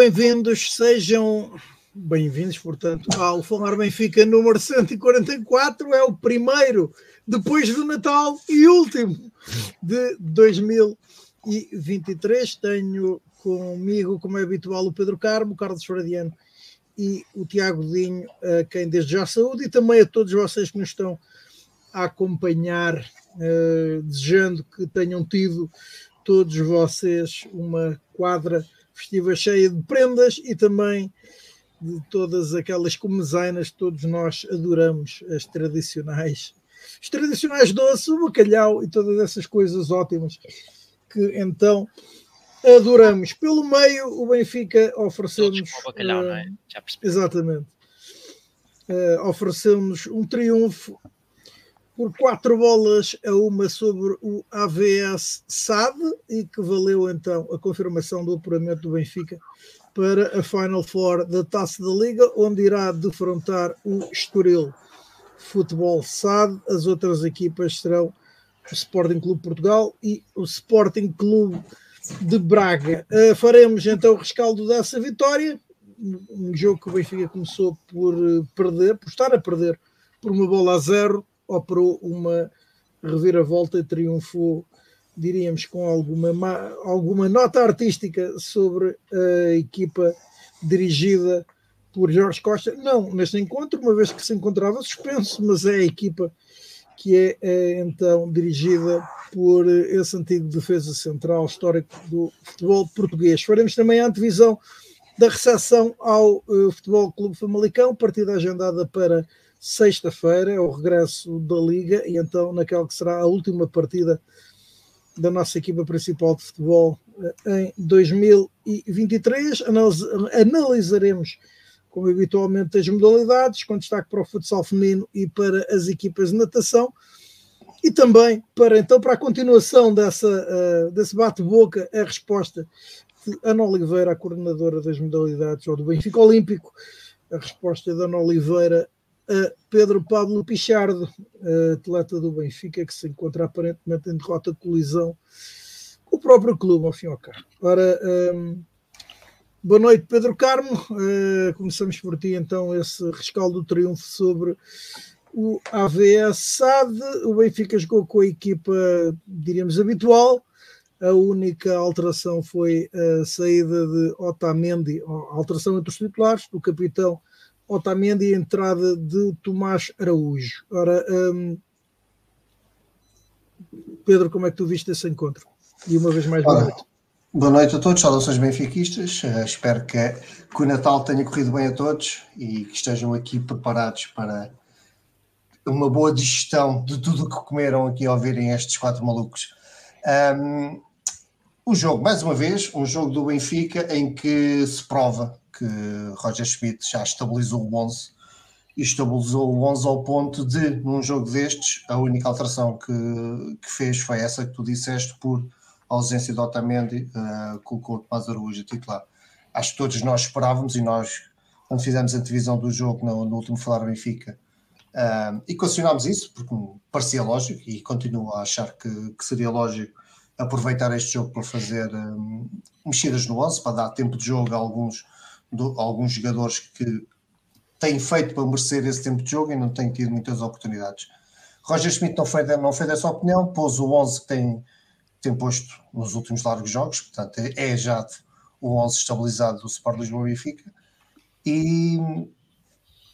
Bem-vindos, sejam bem-vindos, portanto, ao Falar Benfica número 144, é o primeiro depois do Natal e último de 2023. Tenho comigo, como é habitual, o Pedro Carmo, o Carlos Fradiano e o Tiago Dinho, a quem desde já saúde, e também a todos vocês que nos estão a acompanhar, uh, desejando que tenham tido todos vocês uma quadra festiva cheia de prendas e também de todas aquelas comezainas que todos nós adoramos, as tradicionais, os tradicionais doces, o bacalhau e todas essas coisas ótimas que então adoramos. Pelo meio, o Benfica ofereceu-nos. bacalhau, uh, não é? Já percebi. Exatamente. Uh, ofereceu-nos um triunfo por quatro bolas a uma sobre o AVS SAD e que valeu então a confirmação do apuramento do Benfica para a Final Four da Taça da Liga, onde irá defrontar o Estoril Futebol SAD. As outras equipas serão o Sporting Clube Portugal e o Sporting Clube de Braga. Uh, faremos então o rescaldo dessa vitória, um jogo que o Benfica começou por eh, perder, por estar a perder por uma bola a zero, operou uma reviravolta triunfou, diríamos, com alguma, alguma nota artística sobre a equipa dirigida por Jorge Costa. Não neste encontro, uma vez que se encontrava suspenso, mas é a equipa que é, é então dirigida por esse antigo defesa central histórico do futebol português. Faremos também a antevisão da recepção ao uh, Futebol Clube Famalicão, partida agendada para sexta-feira, é o regresso da Liga, e então naquela que será a última partida da nossa equipa principal de futebol eh, em 2023. Analisaremos, como habitualmente, as modalidades, com destaque para o futsal feminino e para as equipas de natação. E também para então para a continuação dessa, uh, desse bate-boca, a resposta de Ana Oliveira, a coordenadora das modalidades, ou do Benfica Olímpico, a resposta de Ana Oliveira Pedro Pablo Pichardo, atleta do Benfica, que se encontra aparentemente em derrota de colisão com o próprio clube, ao fim e ao cabo. Ora, um, boa noite, Pedro Carmo. Uh, começamos por ti, então, esse rescaldo do triunfo sobre o AVS SAD. O Benfica jogou com a equipa, diríamos, habitual. A única alteração foi a saída de Otamendi, alteração entre os titulares, do capitão Otamendi e a entrada de Tomás Araújo. Ora, um, Pedro, como é que tu viste esse encontro? E uma vez mais, boa noite. Boa noite a todos, saudações benfiquistas. Uh, espero que, que, o Natal tenha corrido bem a todos e que estejam aqui preparados para uma boa digestão de tudo o que comeram aqui ao verem estes quatro malucos. Um, o jogo, mais uma vez, um jogo do Benfica em que se prova que Roger Schmidt já estabilizou o 11 e estabilizou o 11 ao ponto de, num jogo destes, a única alteração que, que fez foi essa que tu disseste, por ausência de Otamendi, uh, colocou o Tomás Araújo titular. Acho que todos nós esperávamos e nós, quando fizemos a antevisão do jogo no, no último Falar Benfica, uh, e questionámos isso, porque parecia lógico e continuo a achar que, que seria lógico aproveitar este jogo para fazer um, mexidas no 11, para dar tempo de jogo a alguns alguns jogadores que têm feito para merecer esse tempo de jogo e não têm tido muitas oportunidades. Roger Schmidt não foi, não foi dessa opinião, pôs o 11 que tem, tem posto nos últimos largos jogos, portanto é, é já o 11 estabilizado do Sport Lisboa Benfica e,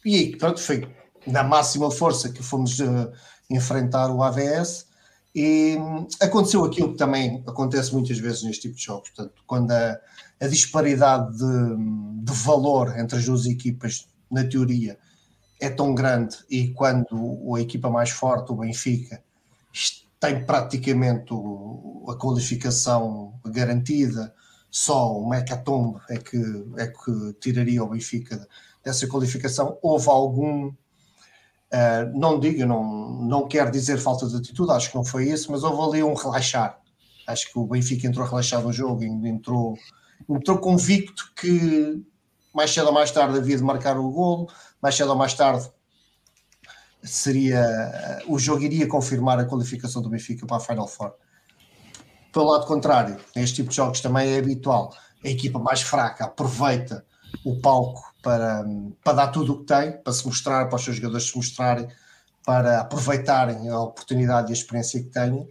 e aí, pronto, foi na máxima força que fomos uh, enfrentar o AVS e aconteceu aquilo que também acontece muitas vezes neste tipo de jogos, portanto, quando a, a disparidade de, de, valor entre as duas equipas, na teoria, é tão grande e quando a equipa mais forte, o Benfica, tem praticamente a qualificação garantida, só o Mecatombe é que, é que tiraria o Benfica dessa qualificação. Houve algum, uh, não digo, não, não quero dizer falta de atitude, acho que não foi isso, mas houve ali um relaxar. Acho que o Benfica entrou relaxado no jogo, entrou entrou convicto que mais cedo ou mais tarde havia de marcar o golo, mais cedo ou mais tarde seria o jogo iria confirmar a qualificação do Benfica para a Final Four. Pelo lado contrário, neste tipo de jogos também é habitual a equipa mais fraca aproveita o palco para, para dar tudo o que tem, para se mostrar, para os seus jogadores se mostrarem, para aproveitarem a oportunidade e a experiência que têm,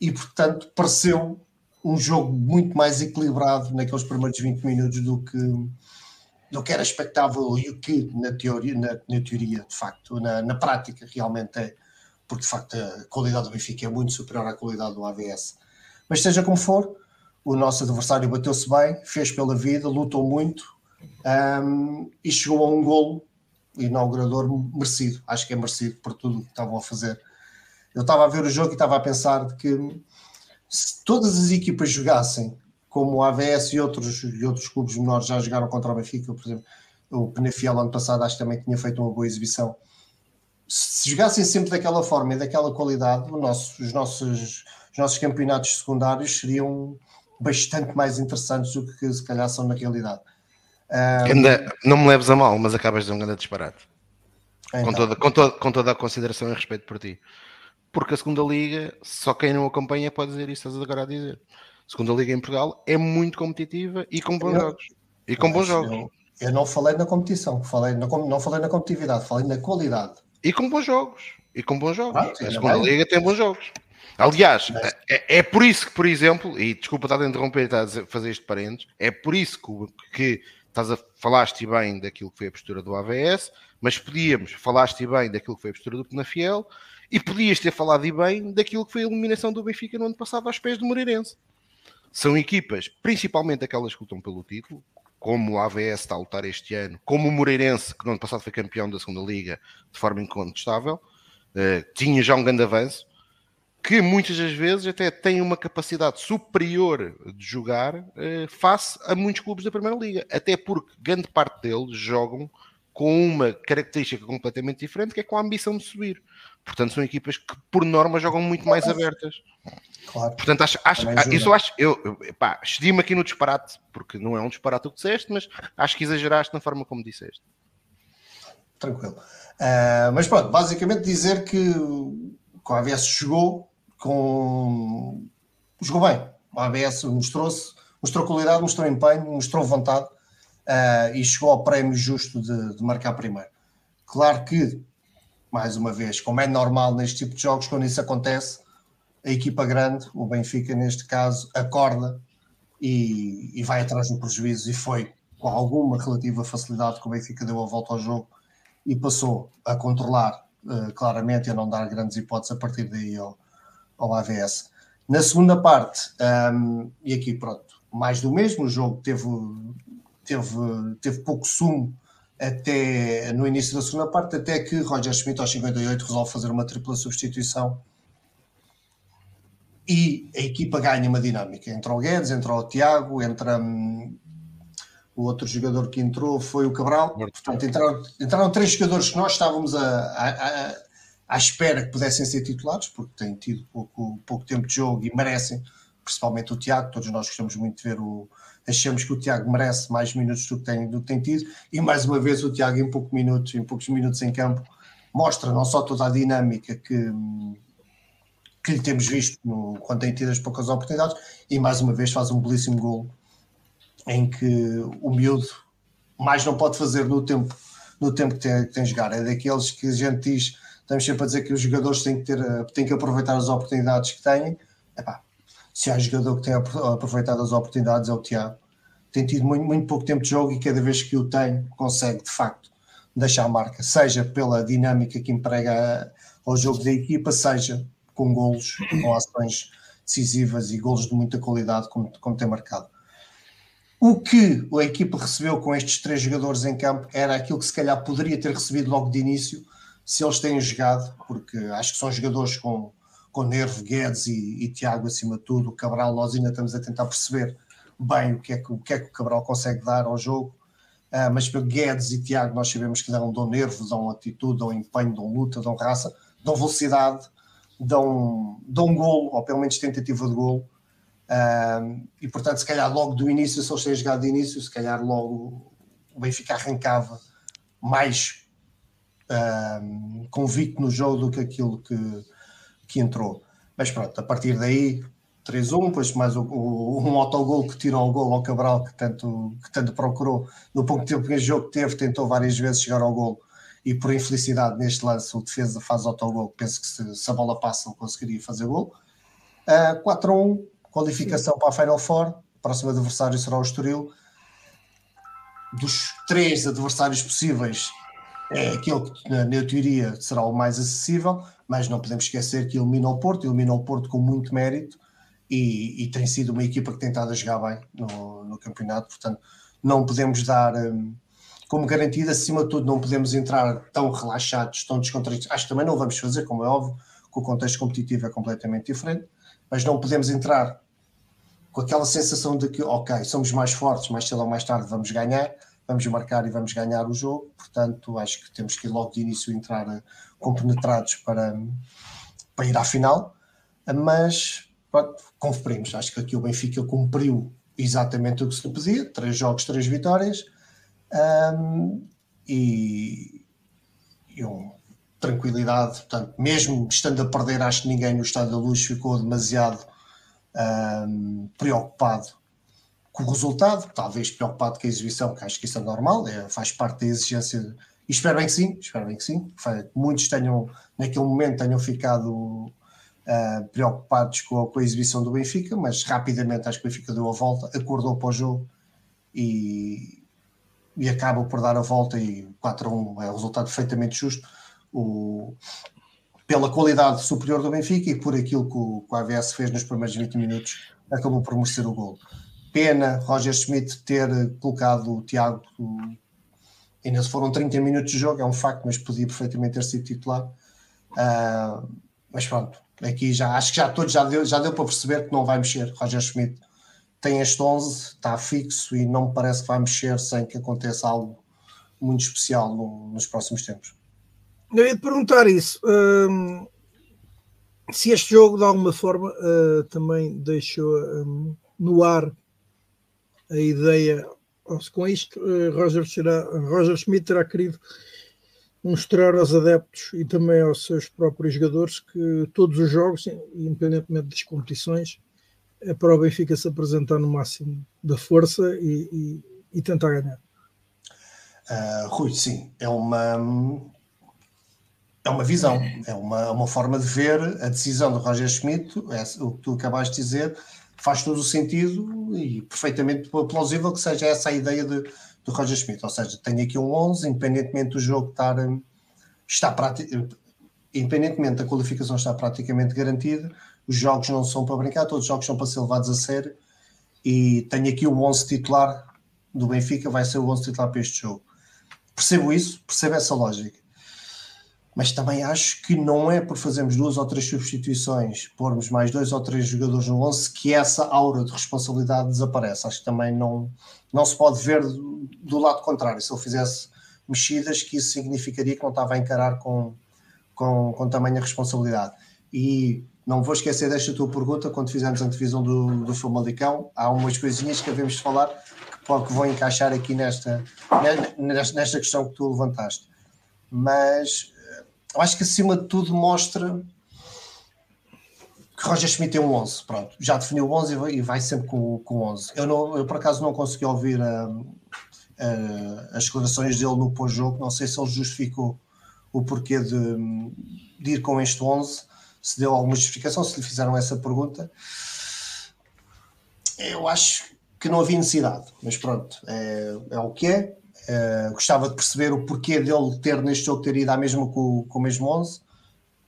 e portanto pareceu um jogo muito mais equilibrado naqueles primeiros 20 minutos do que, do que era expectável e o que na teoria, na, na teoria de facto, na, na, prática realmente é, porque de facto a qualidade do Benfica é muito superior à qualidade do AVS. Mas seja como for, o nosso adversário bateu-se bem, fez pela vida, lutou muito um, e chegou a um golo inaugurador merecido. Acho que é merecido por tudo que estavam a fazer. Eu estava a ver o jogo e estava a pensar que se todas as equipas jogassem como o AVS e outros, e outros clubes menores já jogaram contra o Benfica, por exemplo, o Penafiel ano passado acho que também tinha feito uma boa exibição. Se jogassem sempre daquela forma e daquela qualidade, nosso, os, nossos, os nossos campeonatos secundários seriam bastante mais interessantes do que se calhar são na realidade. Um, não me leves a mal, mas acabas de um grande disparate. Então. Com, toda, com, com toda a consideração e respeito por ti. Porque a segunda liga, só quem não acompanha pode dizer isso, estás agora a dizer. A segunda liga em Portugal é muito competitiva e com bons eu, jogos. E com bons jogos. Eu, eu, não falei na competição, falei, não, não falei na competitividade, falei na qualidade. E com bons jogos. E com bons jogos. Ah, a segunda liga tem bons jogos. Aliás, é, é, por isso que, por exemplo, e desculpa estar a interromper e estar a fazer este parênteses, é por isso que, que estás a falaste bem daquilo que foi a postura do AVS, mas podíamos, falaste bem daquilo que foi a postura do Penafiel, e podias ter falado bem daquilo que foi a eliminação do Benfica no ano passado aos pés do Moreirense. São equipas, principalmente aquelas que lutam pelo título, como o AVS está a lutar este ano, como o Moreirense, que no ano passado foi campeão da segunda Liga de forma incontestável, uh, tinha já um grande avanço, que muitas das vezes até tem uma capacidade superior de jogar eh, face a muitos clubes da Primeira Liga. Até porque grande parte deles jogam com uma característica completamente diferente, que é com a ambição de subir. Portanto, são equipas que, por norma, jogam muito mais abertas. Claro. Portanto, acho, acho, isso acho, eu, pá, excedi-me aqui no disparate, porque não é um disparate o que disseste, mas acho que exageraste na forma como disseste. Tranquilo. Uh, mas pronto, basicamente dizer que o AVS chegou com. jogou bem. O ABS mostrou-se, mostrou qualidade, mostrou empenho, mostrou vontade uh, e chegou ao prémio justo de, de, marcar primeiro. Claro que, mais uma vez, como é normal neste tipo de jogos, quando isso acontece, a equipa grande, o Benfica neste caso, acorda e, e vai atrás do prejuízo e foi com alguma relativa facilidade que o Benfica deu a volta ao jogo e passou a controlar uh, claramente e a não dar grandes hipóteses a partir daí ao, ao AVS. Na segunda parte, um, e aqui pronto, mais do mesmo, o jogo teve, teve, teve pouco sumo até no início da segunda parte, até que Roger Schmidt aos 58 resolve fazer uma tripla substituição e a equipa ganha uma dinâmica. Entra o Guedes, entra o Tiago, entra um, o outro jogador que entrou foi o Cabral. Portanto, entraram, entraram três jogadores que nós estávamos a, a, a à espera que pudessem ser titulares, porque têm tido pouco, pouco tempo de jogo e merecem, principalmente o Tiago, todos nós gostamos muito de ver o. Achamos que o Tiago merece mais minutos do que tem, do que tem tido, e mais uma vez o Tiago, em poucos minutos, em poucos minutos em campo, mostra não só toda a dinâmica que, que lhe temos visto no, quando tem tido as poucas oportunidades, e mais uma vez faz um belíssimo gol em que o miúdo mais não pode fazer no tempo, no tempo que tem, que tem jogar. É daqueles que a gente diz estamos sempre a dizer que os jogadores têm que, ter, eh, têm que aproveitar as oportunidades que têm. Epá, se há jogador que tem aproveitado as oportunidades é o Tiago. Tem tido muito, muito pouco tempo de jogo e cada vez que o tem, consegue de facto deixar a marca, seja pela dinâmica que emprega ao jogo da equipa, seja com golos, com ações decisivas e golos de muita qualidade, como, como tem marcado. O que a equipa recebeu com estes três jogadores em campo era aquilo que se calhar poderia ter recebido logo de início, se eles têm jogado, porque acho que são jogadores com, com nervo, Guedes e, e Tiago acima de tudo. O Cabral, nós ainda estamos a tentar perceber bem o que é que o, que é que o Cabral consegue dar ao jogo. Uh, mas para Guedes e Tiago nós sabemos que dão, dão nervo, dão atitude, dão empenho, dão luta, dão raça, dão velocidade, dão, dão golo, ou pelo menos tentativa de golo. Uh, e portanto, se calhar logo do início, se eles têm jogado de início, se calhar logo o Benfica arrancava mais convicto no jogo do que aquilo que, que entrou. Mas pronto, a partir daí 3-1, depois mais o, o, um autogol que tirou o gol ao Cabral, que tanto, que tanto procurou. No pouco tempo que jogo teve, tentou várias vezes chegar ao gol e por infelicidade neste lance o defesa faz autogol. Penso que se, se a bola passa, ele conseguiria fazer gol. Uh, 4-1, qualificação Sim. para a Final Four. O próximo adversário será o Estoril. Dos três adversários possíveis, é aquele que, na, na teoria, será o mais acessível, mas não podemos esquecer que elimina o Porto, elimina o Porto com muito mérito e, e tem sido uma equipa que tem estado a jogar bem no, no campeonato, portanto, não podemos dar um, como garantido, acima de tudo, não podemos entrar tão relaxados, tão descontraídos. Acho que também não vamos fazer, como é óbvio, que o contexto competitivo é completamente diferente, mas não podemos entrar com aquela sensação de que, ok, somos mais fortes, mais cedo ou mais tarde vamos ganhar, vamos marcar e vamos ganhar o jogo. Portanto, acho que temos que logo de início entrar eh, compenetrados para, para ir à final. Mas pronto, conferimos. Acho que aqui o Benfica cumpriu exatamente o que se lhe pedia: três jogos, três vitórias. Um, e, e um, tranquilidade. Portanto, mesmo estando a perder, acho que ninguém no Estado da Luz ficou demasiado um, preocupado com o resultado, talvez preocupado com a exibição, que acho que isso é normal, é, faz parte da exigência. E espero bem que sim, espero bem que sim. Muitos tenham, naquele momento, tenham ficado uh, preocupados com a, com a, exibição do Benfica, mas rapidamente acho que o Benfica deu a volta, acordou para o jogo e, e acaba por dar a volta. E 4 a 1 é um resultado perfeitamente justo. O, pela qualidade superior do Benfica e por aquilo que o, que o AVS fez nos primeiros 20 minutos, acabou por merecer o gol. Pena Roger Schmidt ter colocado o Tiago. Ainda se foram 30 minutos de jogo, é um facto, mas podia perfeitamente ter sido titular. Uh, mas pronto, aqui já acho que já todos já deu, já deu para perceber que não vai mexer. Roger Schmidt tem este 11, está fixo e não me parece que vai mexer sem que aconteça algo muito especial no, nos próximos tempos. Eu ia te perguntar isso. Um, se este jogo, de alguma forma, uh, também deixou um, no ar a ideia, com isto, eh, Roger, será, Roger Schmidt terá querido mostrar aos adeptos e também aos seus próprios jogadores que todos os jogos, independentemente das competições, é para o Benfica se apresentar no máximo da força e, e, e tentar ganhar. Uh, Rui, sim, é uma é uma visão, é uma, uma forma de ver a decisão do Roger Schmidt, é o que tu acabaste de dizer, faz todo o sentido e perfeitamente plausível que seja essa a ideia de, do Roger Schmidt. Ou seja, tenho aqui um 11, independentemente do jogo estar, está praticamente, independentemente da qualificação estar praticamente garantida, os jogos não são para brincar, todos os jogos são para ser levados a sério e tenho aqui o 11 titular do Benfica, vai ser o 11 titular para este jogo. Percebo isso, percebo essa lógica mas também acho que não é por fazermos duas ou três substituições, pormos mais dois ou três jogadores no 11, que essa aura de responsabilidade desaparece. Acho que também não, não se pode ver do, do lado contrário. Se ele fizesse mexidas, que isso significaria que não estava a encarar com, com, com tamanha responsabilidade. E não vou esquecer desta tua pergunta, quando fizemos a antevisão do, do Famalicão, há umas coisinhas que havemos de falar que, que vão encaixar aqui nesta, nesta, nesta questão que tu levantaste. Mas eu acho que acima de tudo mostra que Roger Schmidt tem um 11, pronto, já definiu o 11 e vai sempre com, com 11. Eu, não, eu por acaso não consegui ouvir a, a, as declarações dele no pós-jogo, não sei se ele justificou o porquê de, de, ir com este 11, se deu alguma justificação, se lhe fizeram essa pergunta. Eu acho que não havia necessidade, mas pronto, é, é o que é. Uh, gostava de perceber o porquê dele ter neste jogo ter ido à mesma com, com o mesmo 11.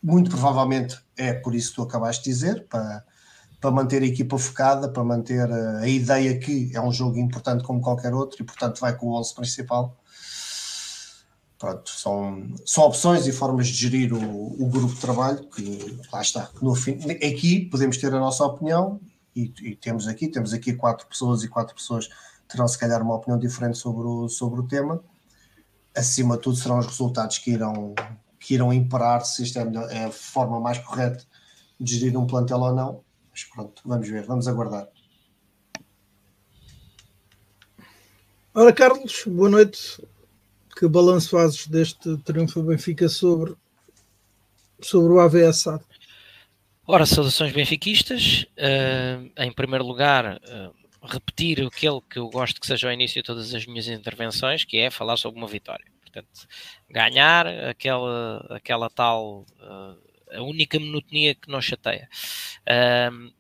Muito provavelmente é por isso que tu acabaste de dizer, para, para manter a equipa focada, para manter a, a, ideia que é um jogo importante como qualquer outro e, portanto, vai com o 11 principal. Pronto, são, são opções e formas de gerir o, o grupo de trabalho que lá está. No fim, aqui podemos ter a nossa opinião e, e temos aqui, temos aqui quatro pessoas e quatro pessoas terão se calhar uma opinião diferente sobre o, sobre o tema. Acima de tudo serão os resultados que irão, que irão imperar se isto é, melhor, é a forma mais correta de gerir um plantel ou não. Mas pronto, vamos ver, vamos aguardar. Ora, Carlos, boa noite. Que balanço fazes deste triunfo do Benfica sobre, sobre o AVS Ora, saudações benfiquistas. Uh, em primeiro lugar, uh, repetir aquele que eu gosto que seja o início de todas as minhas intervenções, que é falar sobre uma vitória. Portanto, ganhar aquela, aquela tal. Uh, a única monotonia que nos chateia.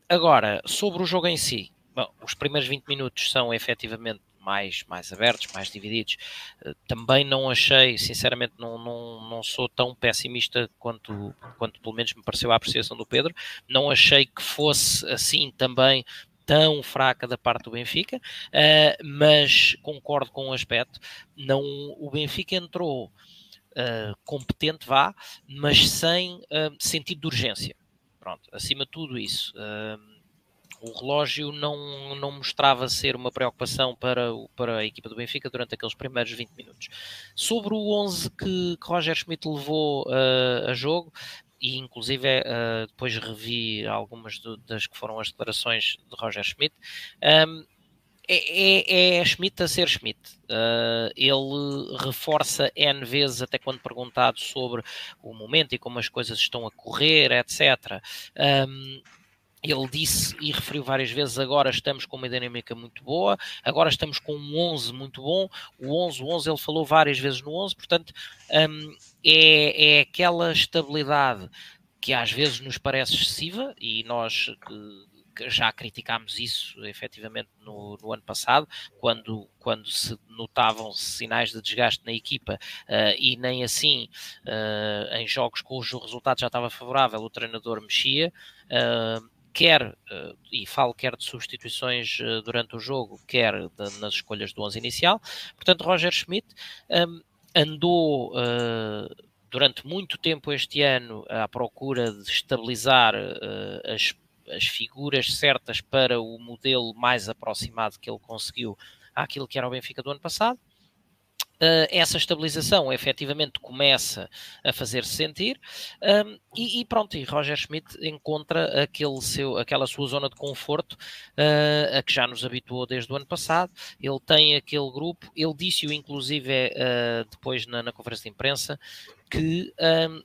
agora, sobre o jogo em si, bom, os primeiros 20 minutos são efetivamente mais, mais abertos, mais divididos. Uh, também não achei, sinceramente, não, não, não sou tão pessimista quanto, quanto pelo menos me pareceu a apreciação do Pedro. Não achei que fosse assim também tão fraca da parte do Benfica, uh, mas concordo com o aspecto. Não, o Benfica entrou uh, competente, vá, mas sem sentido de urgência. Pronto, acima de tudo isso. Uh, o relógio não, não mostrava ser uma preocupação para, para a equipa do Benfica durante aqueles primeiros 20 minutos. Sobre o 11 que, que Roger Schmidt levou uh, a jogo, e inclusive uh, depois revi algumas do, das que foram as declarações de Roger Schmidt. Um, é, é, é, Schmidt a ser Schmidt. Uh, ele reforça N vezes, até quando perguntado sobre o momento e como as coisas estão a correr, etc. Um, ele disse e referiu várias vezes, agora estamos com uma dinâmica muito boa, agora estamos com um 11 muito bom, o 11, o 11 ele falou várias vezes no 11, portanto um, é, é aquela estabilidade que às vezes nos parece excessiva e nós que já criticámos isso efetivamente no, no, ano passado, quando, quando se notavam sinais de desgaste na equipa uh, e nem assim uh, em jogos cujo resultado já estava favorável o treinador mexia. Uh, quer, eh, e falo quer de substituições eh, durante o jogo, quer de, nas escolhas do 11 inicial. Portanto, Roger Schmidt um, andou uh, durante muito tempo este ano à procura de estabilizar uh, as, as figuras certas para o modelo mais aproximado que ele conseguiu àquilo que era o Benfica do ano passado. Uh, essa estabilização efetivamente começa a fazer-se sentir um, e, e, pronto, e Roger Schmidt encontra aquele seu, aquela sua zona de conforto uh, a que já nos habituou desde o ano passado. Ele tem aquele grupo, ele disse-o inclusive uh, depois na, na, conferência de imprensa que um,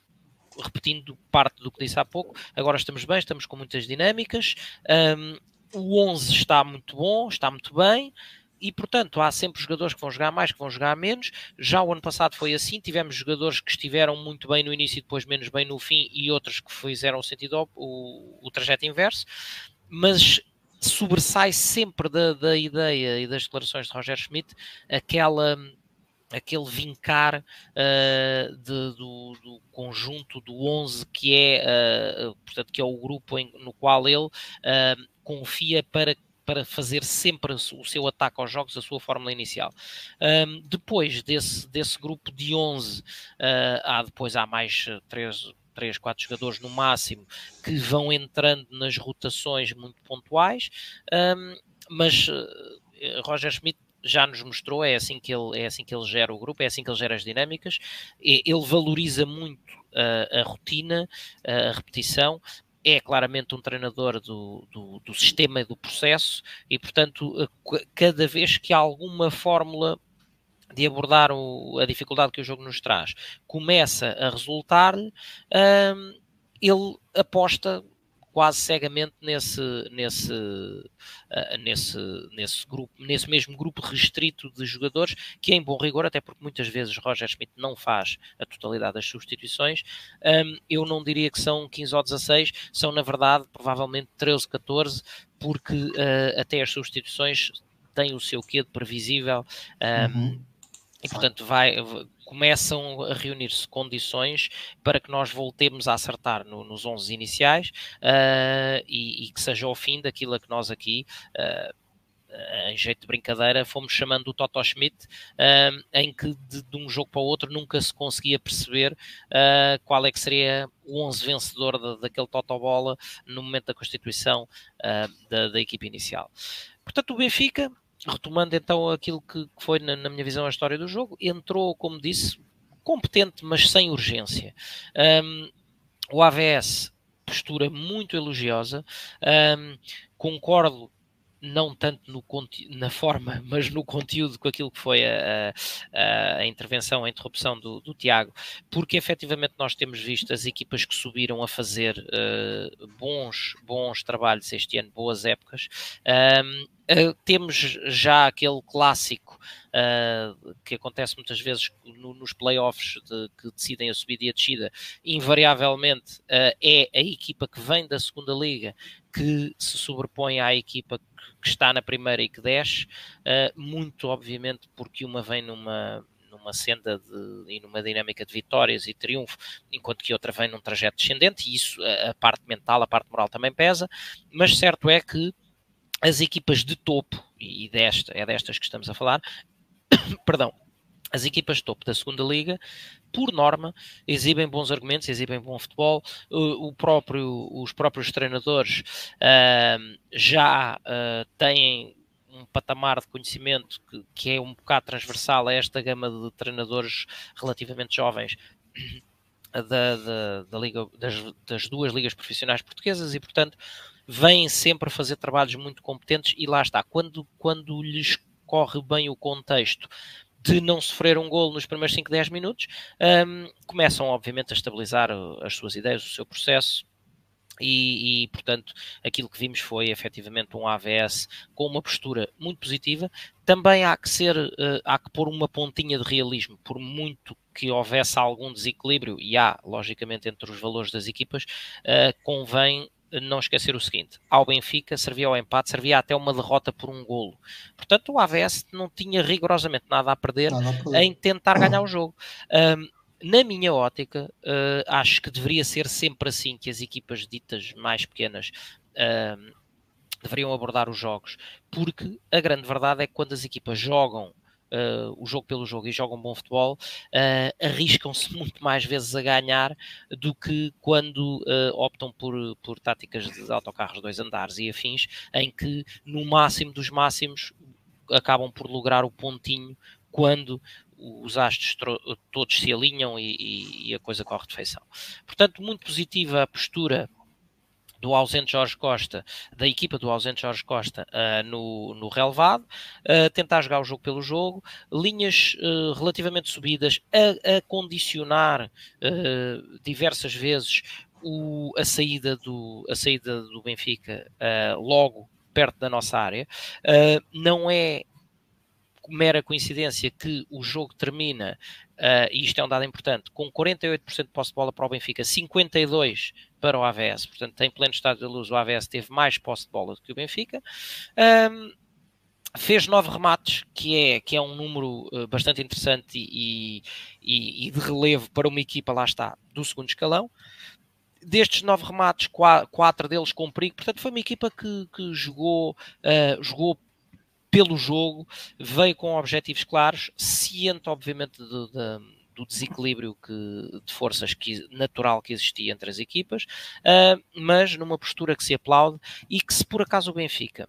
repetindo parte do que disse há pouco, agora estamos bem, estamos com muitas dinâmicas, um, o 11 está muito bom, está muito bem, e portanto há sempre jogadores que vão jogar mais, que vão jogar menos. Já o ano passado foi assim, tivemos jogadores que estiveram muito bem no início e depois menos bem no fim, e outros que fizeram o sentido o, o trajeto inverso, mas sobressai sempre da, da ideia e das declarações de Roger Schmidt aquela aquele vincar uh, de, do, do, conjunto do 11 que é, uh, portanto, que é o grupo em, no qual ele uh, confia para para fazer sempre o seu ataque aos jogos, a sua fórmula inicial. Um, depois desse, desse grupo de 11, uh, ah, há depois há mais 3, 3, 4 jogadores no máximo que vão entrando nas rotações muito pontuais, um, mas uh, Roger Schmidt já nos mostrou, é assim, que ele, é assim que ele gera o grupo, é assim que ele gera as dinâmicas, ele valoriza muito uh, a rotina, a repetição, é claramente um treinador do, do, do, sistema e do processo, e portanto, cada vez que há alguma fórmula de abordar o, a dificuldade que o jogo nos traz começa a resultar, um, ele aposta quase cegamente nesse, nesse, uh, nesse, nesse grupo, nesse mesmo grupo restrito de jogadores, que é em bom rigor, até porque muitas vezes Roger Schmidt não faz a totalidade das substituições. Um, eu não diria que são 15 ou 16, são na verdade provavelmente 13, 14, porque uh, até as substituições têm o seu quê de previsível. Um, uhum. E portanto vai, começam a reunir-se condições para que nós voltemos a acertar no, nos 11 iniciais uh, e, e, que seja o fim daquilo a que nós aqui. Uh, em jeito de brincadeira, fomos chamando o Toto Schmidt, uh, em que de, de, um jogo para o outro nunca se conseguia perceber uh, qual é que seria o 11 vencedor daquele Toto Bola no momento da constituição uh, da, da equipe inicial. Portanto, o Benfica retomando então aquilo que, foi, na, na, minha visão, a história do jogo, entrou, como disse, competente, mas sem urgência. Um, o AVS, postura muito elogiosa, um, concordo não tanto no, na forma, mas no conteúdo com aquilo que foi a, a, a intervenção, a interrupção do, do, Tiago, porque efetivamente nós temos visto as equipas que subiram a fazer uh, bons, bons trabalhos este ano, boas épocas. Um, Uh, temos já aquele clássico uh, que acontece muitas vezes no, nos playoffs de, que decidem a subida e a descida, invariavelmente uh, é a equipa que vem da segunda liga que se sobrepõe à equipa que está na primeira e que desce, muito obviamente porque uma vem numa, numa senda de, e numa dinâmica de vitórias e triunfo, enquanto que outra vem num trajeto descendente, e isso, a parte mental, a parte moral também pesa, mas certo é que as equipas de topo, e desta, é destas que estamos a falar, perdão, as equipas de topo da segunda liga, por norma, exibem bons argumentos, exibem bom futebol. O, próprio, os próprios treinadores uh, já uh, têm um patamar de conhecimento que, que, é um bocado transversal a esta gama de treinadores relativamente jovens da, da, da liga, das, das, duas ligas profissionais portuguesas e, portanto, vêm sempre a fazer trabalhos muito competentes e lá está, quando, quando lhes corre bem o contexto de não sofrer um golo nos primeiros 5, 10 minutos, um, começam obviamente a estabilizar as suas ideias, o seu processo, e, e, portanto aquilo que vimos foi efetivamente um AVS com uma postura muito positiva. Também há que ser, uh, há que pôr uma pontinha de realismo, por muito que houvesse algum desequilíbrio, e há, logicamente, entre os valores das equipas, uh, convém não esquecer o seguinte: ao Benfica servia ao empate, servia até uma derrota por um golo. Portanto, o AVS não tinha rigorosamente nada a perder, nada a perder. em tentar ganhar o jogo. Um, na minha ótica, uh, acho que deveria ser sempre assim que as equipas ditas mais pequenas uh, deveriam abordar os jogos, porque a grande verdade é que quando as equipas jogam uh, o jogo pelo jogo e jogam bom futebol, uh, arriscam-se muito mais vezes a ganhar do que quando uh, optam por, por táticas de autocarros dois andares e afins, em que no máximo dos máximos acabam por lograr o pontinho quando os astros todos se alinham e, e, e, a coisa corre de feição. Portanto, muito positiva a postura do ausente Jorge Costa, da equipa do ausente Jorge Costa uh, no, no relevado, uh, tentar jogar o jogo pelo jogo, linhas uh, relativamente subidas, a, a condicionar diversas vezes o, a, saída do, a saída do Benfica logo perto da nossa área. não é mera coincidência que o jogo termina, uh, e isto é um dado importante, com 48% de posse de bola para o Benfica, 52% para o AVS, portanto, em pleno estado de luz, o AVS teve mais posse de bola do que o Benfica. Um, fez nove remates, que é, que é um número uh, bastante interessante e, e, e, de relevo para uma equipa, lá está, do segundo escalão. Destes nove remates, quatro, quatro deles com perigo, portanto, foi uma equipa que, que jogou, uh, jogou pelo jogo, veio com objetivos claros, ciente, obviamente, de, de do desequilíbrio que, de forças que, natural que existia entre as equipas, uh, mas numa postura que se aplaude e que se por acaso o Benfica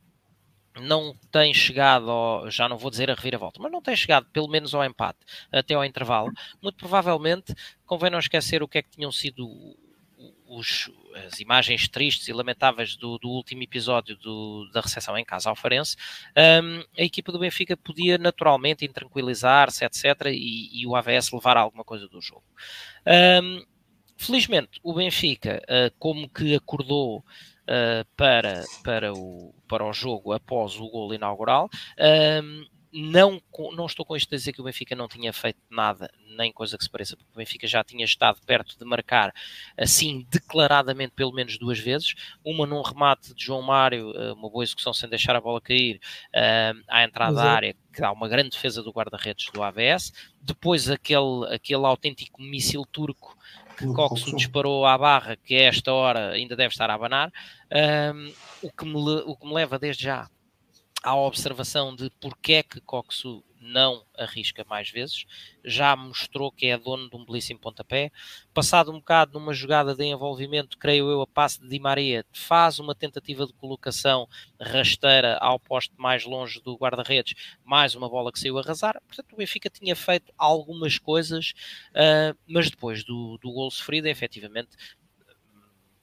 não tem chegado, ao, já não vou dizer a reviravolta, mas não tem chegado pelo menos ao empate até ao intervalo, muito provavelmente convém não esquecer o que é que tinham sido os, as imagens tristes e lamentáveis do, do último episódio do, da recepção em casa ao Farense, um, a equipa do Benfica podia naturalmente intranquilizar-se, etc., e, e, o AVS levar alguma coisa do jogo. Um, felizmente, o Benfica, uh, como que acordou uh, para, para, o, para o jogo após o gol inaugural, um, não, não estou com isto a dizer que o Benfica não tinha feito nada, nem coisa que se pareça, porque o Benfica já tinha estado perto de marcar assim declaradamente pelo menos duas vezes, uma num remate de João Mário, eh, uma boa execução sem deixar a bola cair uh, à entrada da área, que dá uma grande defesa do guarda-redes do AVS, depois aquele, aquele autêntico míssil turco que Coxo disparou à barra, que a esta hora ainda deve estar a abanar, um, o, que me, o que me leva desde já à observação de porque é que Coxu não arrisca mais vezes, já mostrou que é dono de um belíssimo pontapé. Passado um bocado numa jogada de envolvimento, creio eu, a passe de Di Maria, faz uma tentativa de colocação rasteira ao poste mais longe do guarda-redes, mais uma bola que saiu a arrasar. Portanto, o Benfica tinha feito algumas coisas, uh, mas depois do, do gol sofrido, efetivamente,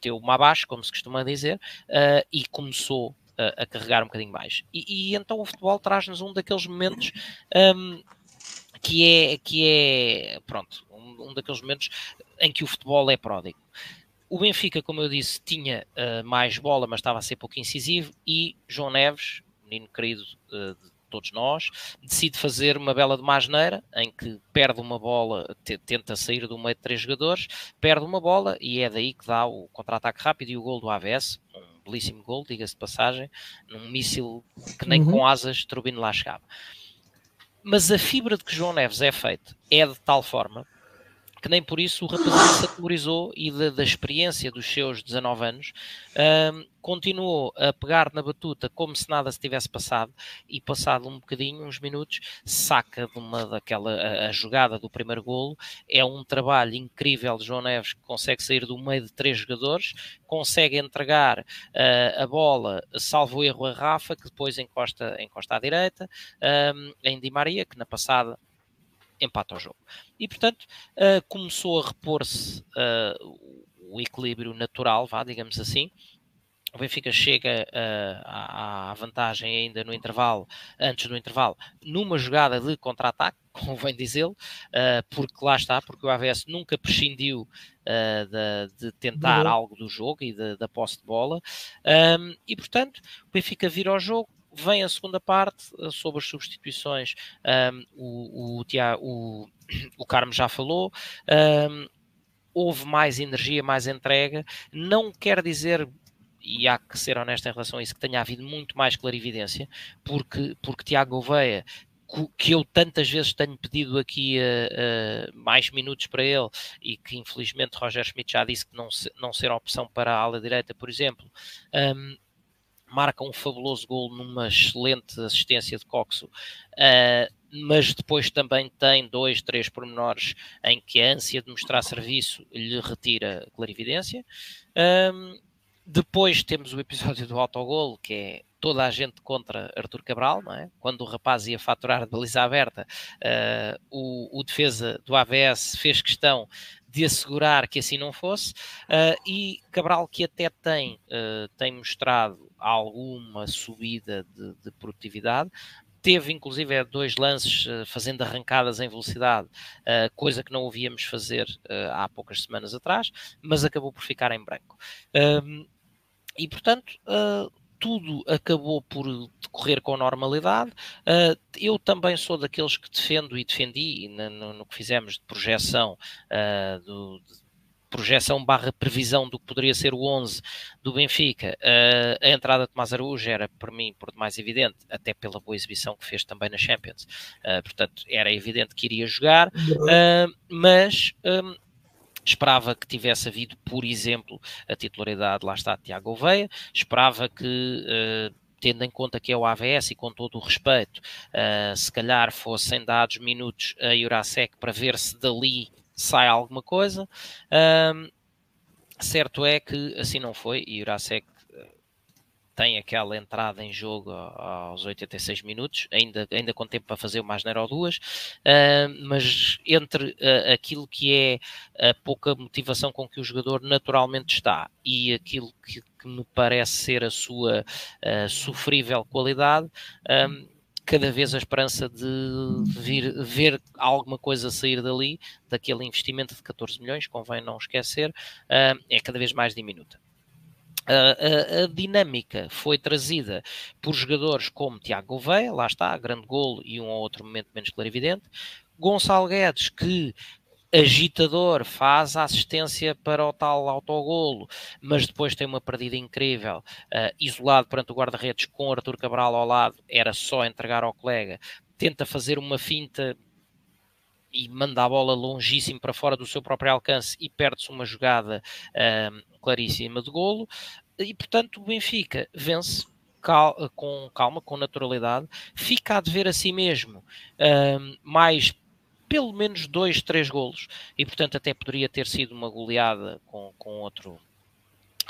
deu uma abaixo, como se costuma dizer, uh, e começou a, carregar um bocadinho mais. E, e então o futebol traz-nos um daqueles momentos um, que é, que é pronto, um, um, daqueles momentos em que o futebol é pródigo. O Benfica, como eu disse, tinha uh, mais bola, mas estava a ser pouco incisivo, e João Neves, menino querido uh, de todos nós, decide fazer uma bela de masneira, em que perde uma bola, tenta sair do meio de três jogadores, perde uma bola, e é daí que dá o contra-ataque rápido e o gol do AVS, um belíssimo gol, diga-se de passagem, num míssil que nem uhum. com asas Turbino lá chegava. Mas a fibra de que João Neves é feito é de tal forma que nem por isso o rapazinho se atemorizou e da, da, experiência dos seus 19 anos um, continuou a pegar na batuta como se nada se tivesse passado e passado um bocadinho, uns minutos, saca de uma daquela a, a jogada do primeiro golo, é um trabalho incrível de João Neves que consegue sair do meio de três jogadores, consegue entregar uh, a bola, salvo erro a Rafa, que depois encosta, encosta à direita, um, em Di Maria, que na passada empata o jogo. E, portanto, uh, começou a repor-se uh, o equilíbrio natural, vá, digamos assim. O Benfica chega uh, à, vantagem ainda no intervalo, antes do intervalo, numa jogada de contra-ataque, convém dizê-lo, porque lá está, porque o AVS nunca prescindiu de, de, tentar uhum. algo do jogo e da posse de bola, um, e portanto o Benfica vira ao jogo, Vem a segunda parte eh, sobre as substituições. Um, o, o, o, o Carmo já falou. Um, houve mais energia, mais entrega. Não quer dizer e há que ser honesto em relação a isso, que tenha havido muito mais clarividência, porque, porque Tiago Gouveia, que eu tantas vezes tenho pedido aqui uh, uh, mais minutos para ele e que infelizmente Roger Schmidt já disse que não, se, não ser opção para a ala direita, por exemplo, um, marca um fabuloso gol numa excelente assistência de Coxo, uh, mas depois também tem dois, três pormenores em que a ânsia de mostrar serviço lhe retira clarividência. Um, depois temos o episódio do autogol, que é toda a gente contra Artur Cabral, não é? Quando o rapaz ia faturar de baliza aberta, uh, o, o, defesa do AVS fez questão de assegurar que assim não fosse, uh, e Cabral que até tem, uh, tem mostrado alguma subida de, de produtividade, teve inclusive dois lances uh, fazendo arrancadas em velocidade, uh, coisa que não ouvíamos fazer uh, há poucas semanas atrás, mas acabou por ficar em branco. e portanto, tudo acabou por decorrer com normalidade. Eu também sou daqueles que defendo e defendi no, que fizemos de projeção do, projeção barra previsão do que poderia ser o 11 do Benfica, uh, a entrada de Tomás Araújo era, para mim, por demais evidente, até pela boa exibição que fez também na Champions. Uh, portanto, era evidente que iria jogar, uh, mas um, Esperava que tivesse havido, por exemplo, a titularidade, lá está, de Tiago Oveia. Esperava que, tendo em conta que é o AVS e com todo o respeito, uh, se calhar fossem dados minutos a Jurasek para ver se dali sai alguma coisa. Uh, certo é que assim não foi e Jurasek tem aquela entrada em jogo aos 86 minutos, ainda, ainda com tempo para fazer uma asneira ou duas, uh, mas entre uh, aquilo que é a pouca motivação com que o jogador naturalmente está e aquilo que, que me parece ser a sua uh, sofrível qualidade, um, cada vez a esperança de vir, ver alguma coisa sair dali, daquele investimento de 14 milhões, convém não esquecer, é cada vez mais diminuta. A, a, a, dinâmica foi trazida por jogadores como Tiago Gouveia, lá está, grande golo e um ou outro momento menos clarividente. Gonçalo Guedes, que agitador, faz a assistência para o tal autogolo, mas depois tem uma perdida incrível, uh, isolado perante o guarda-redes com Arthur Cabral ao lado, era só entregar ao colega, tenta fazer uma finta e manda a bola longíssimo para fora do seu próprio alcance e perde-se uma jogada uh, claríssima de golo. E portanto o Benfica vence cal com calma, com naturalidade, fica a dever a si mesmo. Uh, mais pelo menos dois, três golos. E portanto até poderia ter sido uma goleada com, com outro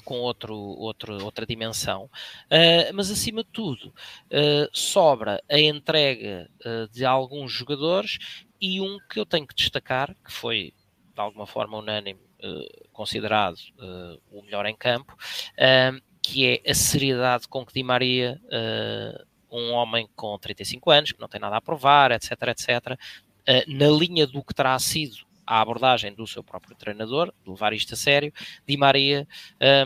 com outro, outro, outra dimensão, uh, mas acima de tudo uh, sobra a entrega uh, de alguns jogadores e um que eu tenho que destacar, que foi de alguma forma unânime considerado o melhor em campo, que é a seriedade com que Di Maria, um homem com 35 anos, que não tem nada a provar, etc, etc, na linha do que terá sido a abordagem do seu próprio treinador, de levar isto a sério, Di Maria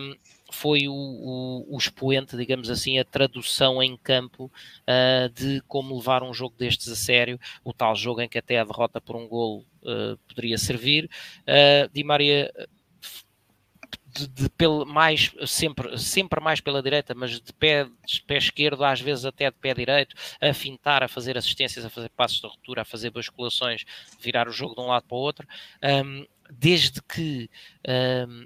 um, foi o, o, o, expoente, digamos assim, a tradução em campo uh, de como levar um jogo destes a sério, o tal jogo em que até a derrota por um golo uh, poderia servir. Uh, Di Maria de, de, pelo, mais, sempre, sempre mais pela direita, mas de pé, de pé esquerdo, às vezes até de pé direito, a fintar, a fazer assistências, a fazer passos de ruptura, a fazer basculações, virar o jogo de um lado para o outro, um, desde que um,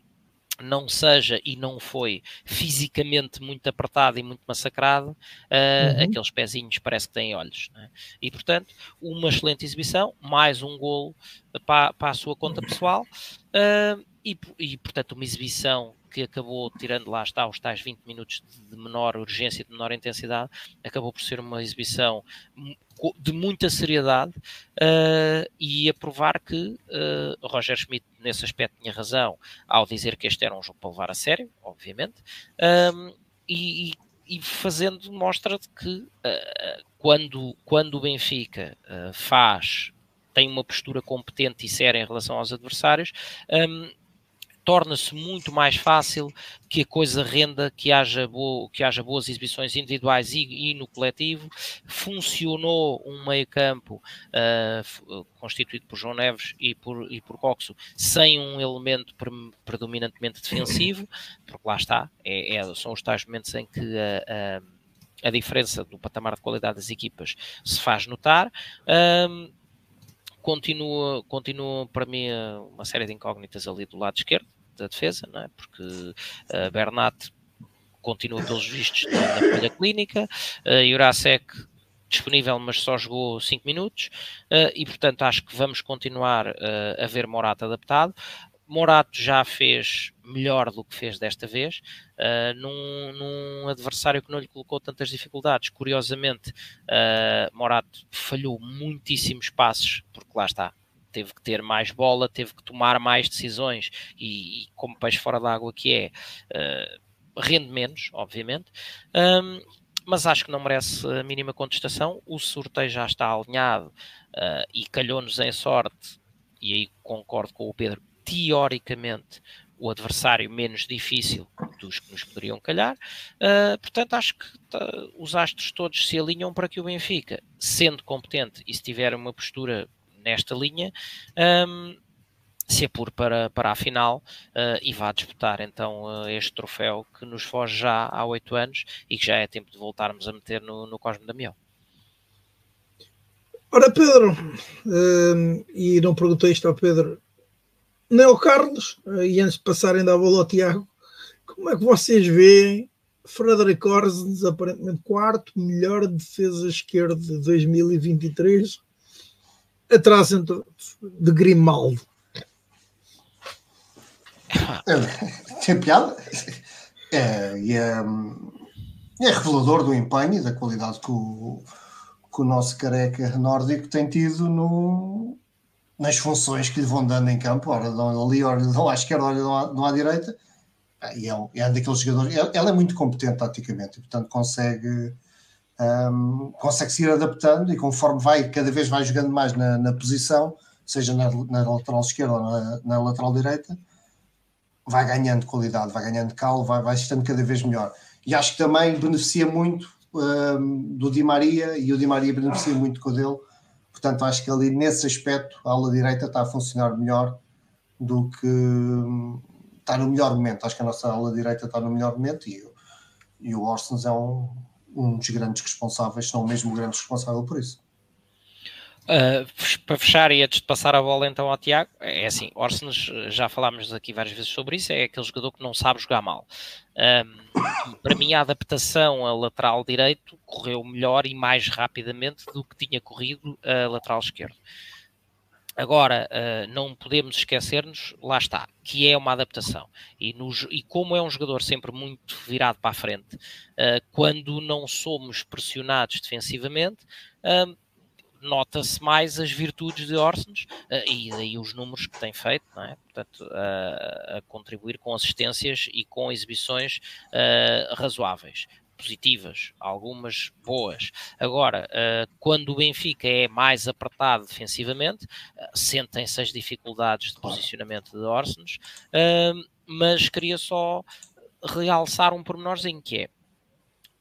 não seja e não foi fisicamente muito apertado e muito massacrado, uh, uhum. aqueles pezinhos parece que têm olhos. É? E portanto, uma excelente exibição, mais um golo para, para a sua conta pessoal. Uh, e, e, portanto, uma exibição que acabou, tirando lá está os tais 20 minutos de menor urgência, de menor intensidade, acabou por ser uma exibição de muita seriedade uh, e a provar que uh, Roger Schmidt, nesse aspecto, tinha razão ao dizer que este era um jogo para levar a sério, obviamente, um, e, e, fazendo mostra de que uh, quando, quando o Benfica faz tem uma postura competente e séria em relação aos adversários, um, torna-se muito mais fácil que a coisa renda, que haja, que haja boas exibições individuais e, e, no coletivo. Funcionou um meio-campo uh, constituído por João Neves e por, e por Coxo, sem um elemento pre predominantemente defensivo, porque lá está, é, é, são os tais momentos em que a, a, a, diferença do patamar de qualidade das equipas se faz notar. Um, continua, continua para mim uma série de incógnitas ali do lado esquerdo da defesa, não é? porque uh, Bernat continua pelos vistos na, na folha clínica, uh, Jurasek disponível, mas só jogou 5 minutos, uh, e portanto acho que vamos continuar uh, a ver Morato adaptado. Morato já fez melhor do que fez desta vez, uh, num, num, adversário que não lhe colocou tantas dificuldades. Curiosamente, Morato falhou muitíssimos passos, porque lá está, teve que ter mais bola, teve que tomar mais decisões e, e como peixe fora d'água que é, uh, rende menos, obviamente. Um, mas acho que não merece a mínima contestação. O sorteio já está alinhado uh, e calhou-nos em sorte, e aí concordo com o Pedro, teoricamente o adversário menos difícil dos que nos poderiam calhar. Uh, portanto, acho que uh, os astros todos se alinham para que o Benfica, sendo competente e se tiver uma postura nesta linha, um, se apure para, para a final uh, e vá disputar então uh, este troféu que nos foge já há oito anos e que já é tempo de voltarmos a meter no, no Cosme Damião. Ora, Pedro, uh, e não perguntei isto ao Pedro, nem ao Carlos, e antes de passar ainda a bola ao Tiago, como é que vocês veem Frederic Orsens, aparentemente quarto melhor defesa esquerda de 2023, atrás de Grimaldo. Tem piada. É, e é, é revelador do empenho e da qualidade que o, que o nosso careca nórdico tem tido no, nas funções que lhe vão dando em campo. Ora ali, ora dão à esquerda, ora dão à, direita. E é, um, é daqueles jogadores. Ela é muito competente taticamente portanto, consegue um, consegue se ir adaptando e conforme vai, cada vez vai jogando mais na, na posição, seja na, na, lateral esquerda ou na, na, lateral direita, vai ganhando qualidade, vai ganhando calo, vai, vai estando cada vez melhor. E acho que também beneficia muito um, do Di Maria e o Di Maria beneficia muito com o dele. Portanto, acho que ali nesse aspecto a ala direita está a funcionar melhor do que está no melhor momento. Acho que a nossa ala direita está no melhor momento e, e o Orsens é um, um dos grandes responsáveis, são mesmo grande responsável por isso. Uh, para fechar e antes de passar a bola então ao Tiago, é assim, Orsnes, já falámos aqui várias vezes sobre isso, é aquele jogador que não sabe jogar mal. Um, para mim a adaptação a lateral direito correu melhor e mais rapidamente do que tinha corrido a lateral esquerdo. Agora, uh, não podemos esquecer-nos, lá está, que é uma adaptação. E, nos, e, como é um jogador sempre muito virado para a frente, uh, quando não somos pressionados defensivamente, uh, nota-se mais as virtudes de Orsens e daí os números que tem feito, é? Portanto, uh, a contribuir com assistências e com exibições uh, razoáveis positivas, algumas boas. Agora, uh, quando o Benfica é mais apertado defensivamente, uh, sentem-se as dificuldades de posicionamento de Orsens, uh, mas queria só realçar um pormenorzinho que é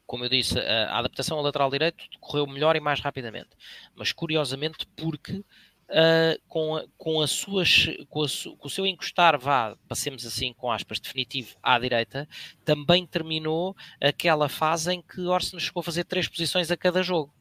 como eu disse, a adaptação ao lateral direito correu melhor e mais rapidamente. Mas curiosamente, porque uh, com, a, com, a suas, com, a su, com, o seu encostar, vá, passemos assim com aspas, definitivo à direita, também terminou aquela fase em que Orson chegou a fazer três posições a cada jogo.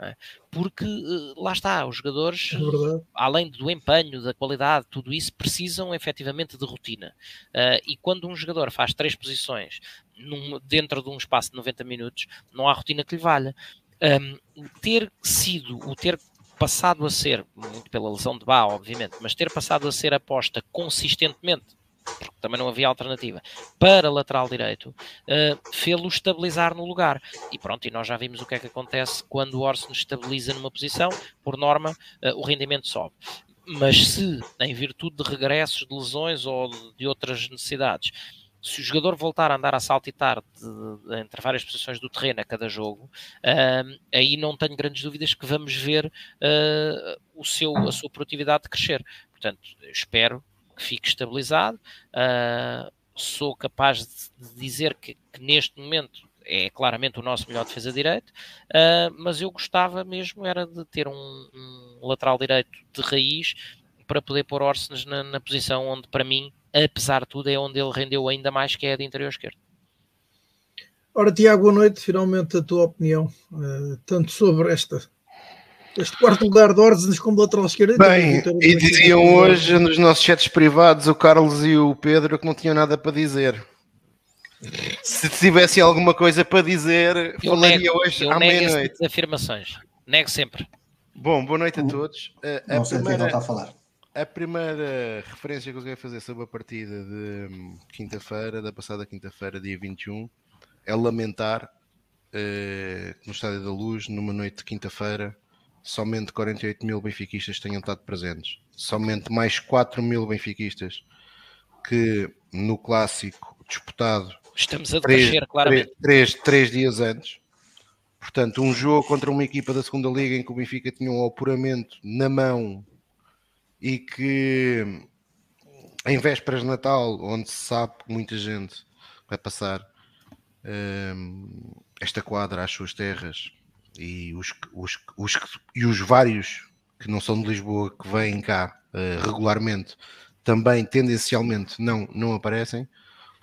É? Porque uh, lá está, os jogadores, é além do empenho, da qualidade, tudo isso, precisam efetivamente de rotina. Uh, e quando um jogador faz três posições num, dentro de um espaço de 90 minutos, não há rotina que lhe valha. Um, ter sido, o ter passado a ser, muito pela lesão de Bá, obviamente, mas ter passado a ser aposta consistentemente, porque também não havia alternativa, para lateral direito, uh, fê-lo estabilizar no lugar. E pronto, e nós já vimos o que é que acontece quando o Orson estabiliza numa posição, por norma, uh, o rendimento sobe. Mas se, em virtude de regressos de lesões ou de outras necessidades, se o jogador voltar a andar a saltitar de, de, entre várias posições do terreno a cada jogo, uh, aí não tenho grandes dúvidas que vamos ver uh, o seu, a sua produtividade crescer. Portanto, espero que fique estabilizado. Uh, sou capaz de dizer que, que, neste momento é claramente o nosso melhor defesa direito, mas eu gostava mesmo era de ter um, um lateral direito de raiz para poder pôr Orsens na, na posição onde para mim apesar de tudo, é onde ele rendeu ainda mais, que é de interior esquerdo. Ora, Tiago, boa noite. Finalmente a tua opinião, uh, tanto sobre esta, este quarto lugar de Ordes como do lateral esquerdo. Bem, e diziam hoje nos nossos chats privados o Carlos e o Pedro que não tinham nada para dizer. Se tivessem alguma coisa para dizer, eu falaria nego, hoje à meia-noite. afirmações. Nego sempre. Bom, boa noite a todos. Uh, não sei primeira... que está a falar. A primeira referência que eu quero fazer sobre a partida de hum, quinta-feira, da passada quinta-feira, dia 21, é lamentar uh, no Estádio da Luz, numa noite de quinta-feira, somente 48 mil benfiquistas tenham estado presentes. Somente mais 4 mil benfiquistas que no clássico disputado Estamos a três, claramente. Três, três, três dias antes. Portanto, um jogo contra uma equipa da segunda liga em que o Benfica tinha um apuramento na mão e que em vésperas de Natal, onde se sabe que muita gente vai passar um, esta quadra às suas terras e os, os, os, e os vários que não são de Lisboa que vêm cá uh, regularmente também tendencialmente não, não aparecem.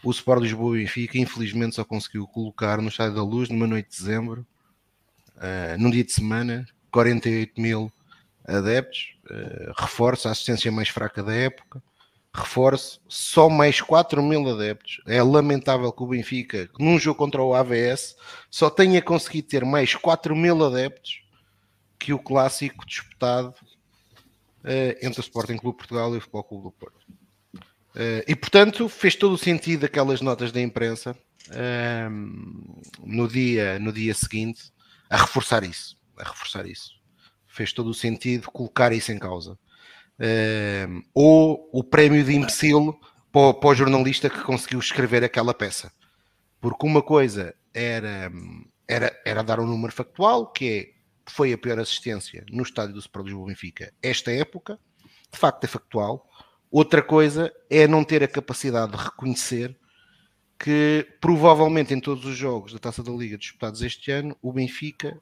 O Sport Lisboa e Benfica infelizmente só conseguiu colocar no Estádio da Luz numa noite de dezembro, uh, num dia de semana, 48 mil adeptos, uh, reforço a assistência mais fraca da época, reforço só mais 4 mil adeptos. É lamentável que o Benfica, num jogo contra o AVS, só tenha conseguido ter mais 4 mil adeptos que o clássico disputado uh, entre o Sporting Clube Portugal e o Futebol Clube do Porto. Uh, e portanto fez todo o sentido aquelas notas da imprensa no, dia, no dia seguinte a reforçar isso. A reforçar isso fez todo o sentido colocar isso em causa. Uh, ou o prémio de imbecil para, para o jornalista que conseguiu escrever aquela peça. Porque uma coisa era, era, era dar um número factual, que é foi a pior assistência no estádio do Sport Lisboa Benfica esta época, de facto é factual. Outra coisa é não ter a capacidade de reconhecer que provavelmente em todos os jogos da Taça da Liga disputados este ano, o Benfica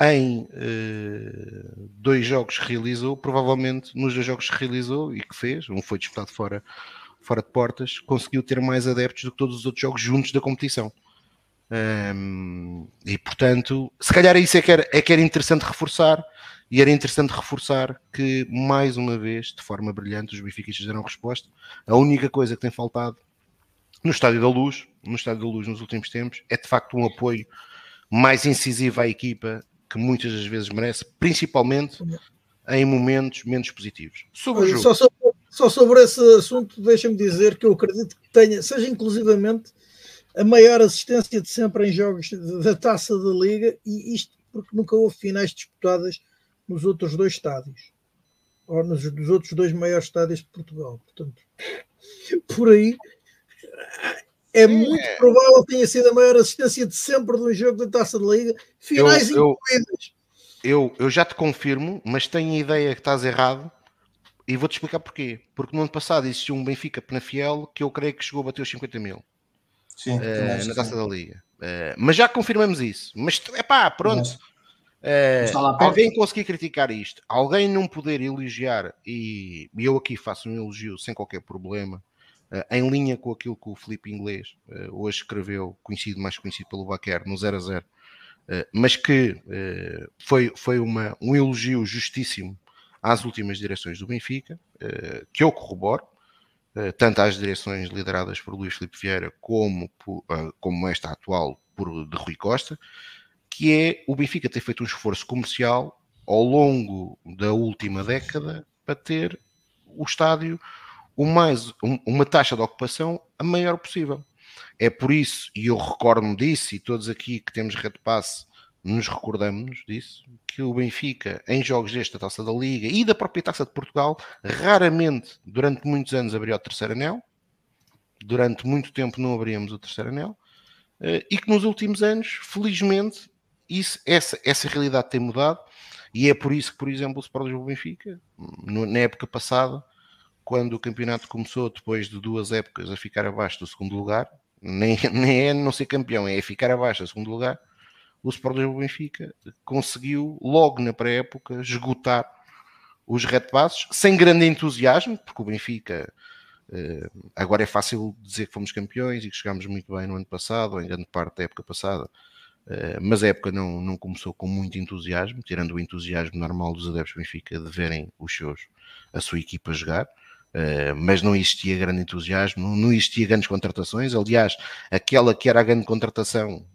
em uh, dois jogos que realizou, provavelmente nos dois jogos que realizou e que fez, um foi disputado fora, fora de portas, conseguiu ter mais adeptos do que todos os outros jogos juntos da competição. Um, e portanto, se calhar isso é que, era, é que era interessante reforçar, e era interessante reforçar que, mais uma vez, de forma brilhante, os benfiquistas deram resposta. A única coisa que tem faltado no Estádio da Luz, no Estádio da Luz nos últimos tempos, é de facto um apoio mais incisivo à equipa que muitas das vezes merece, principalmente em momentos menos positivos. Sobre o jogo. Só, sobre, só sobre esse assunto, deixa-me dizer que eu acredito que tenha, seja inclusivamente a maior assistência de sempre em jogos da taça da liga, e isto porque nunca houve finais disputadas nos outros dois estádios, ou nos, nos outros dois maiores estádios de Portugal. Portanto, por aí é muito é. provável que tenha sido a maior assistência de sempre de um jogo da Taça da Liga, finais eu, incluídas. Eu, eu já te confirmo, mas tenho a ideia que estás errado e vou-te explicar porquê. Porque no ano passado existiu um Benfica Penafiel que eu creio que chegou a bater os 50 mil sim, uh, na Taça sim. da Liga. Uh, mas já confirmamos isso. Mas é pá, pronto. Uh, alguém conseguir criticar isto, alguém não poder elogiar, e, e eu aqui faço um elogio sem qualquer problema, em linha com aquilo que o Felipe Inglês uh, hoje escreveu, conhecido mais conhecido pelo Baquer, no 0 a 0, mas que foi, foi uma, um elogio justíssimo às últimas direções do Benfica, que eu corroboro, tanto às direções lideradas por Luís Felipe Vieira como, por, como esta atual por de Rui Costa, que é o Benfica ter feito um esforço comercial ao longo da última década para ter o estádio o mais, um, uma taxa de ocupação a maior possível. É por isso, e eu recordo-me disso, e todos aqui que temos Red Pass nos recordamos disso, que o Benfica, em jogos desta taça da Liga e da própria taça de Portugal, raramente, durante muitos anos, abriu o terceiro anel. Durante muito tempo não abríamos o terceiro anel. Eh, e que nos últimos anos, felizmente, isso, essa, essa realidade tem mudado e é por isso que, por exemplo, o Sport Lisboa Benfica, na época passada, quando o campeonato começou depois de duas épocas a ficar abaixo do segundo lugar, nem, nem é não ser campeão, é ficar abaixo do segundo lugar, o Sport Lisboa Benfica conseguiu logo na pré-época esgotar os red passos sem grande entusiasmo, porque o Benfica eh, agora é fácil dizer que fomos campeões e que chegámos muito bem no ano passado, ou em grande parte da época passada, eh, mas a época não, não começou com muito entusiasmo, tirando o entusiasmo normal dos adeptos do Benfica de verem os seus, a sua equipa jogar. Uh, mas não existia grande entusiasmo, não existia grandes contratações. Aliás, aquela que era a grande contratação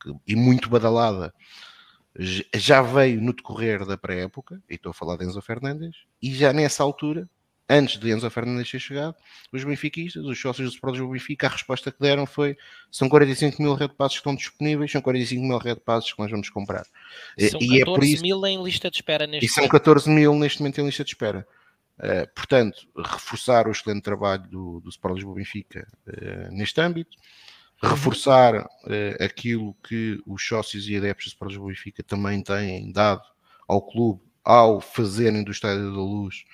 que, e muito badalada já veio no decorrer da pré-época, e estou a falar de Enzo Fernandes, e já nessa altura antes de Enzo Fernandes ter chegado, os benfiquistas, os sócios do Sport do Benfica, a resposta que deram foi são 45 mil red passes que estão disponíveis, são 45 mil red passes que nós vamos comprar. São e 14 é por isso, mil em lista de espera neste E são 14 mil neste momento em lista de espera. Uh, portanto, reforçar o excelente trabalho do, do Sport Lisboa Benfica uh, neste âmbito, reforçar uh, aquilo que os sócios e adeptos do Sport Lisboa Benfica também têm dado ao clube ao fazerem do Estádio da Luz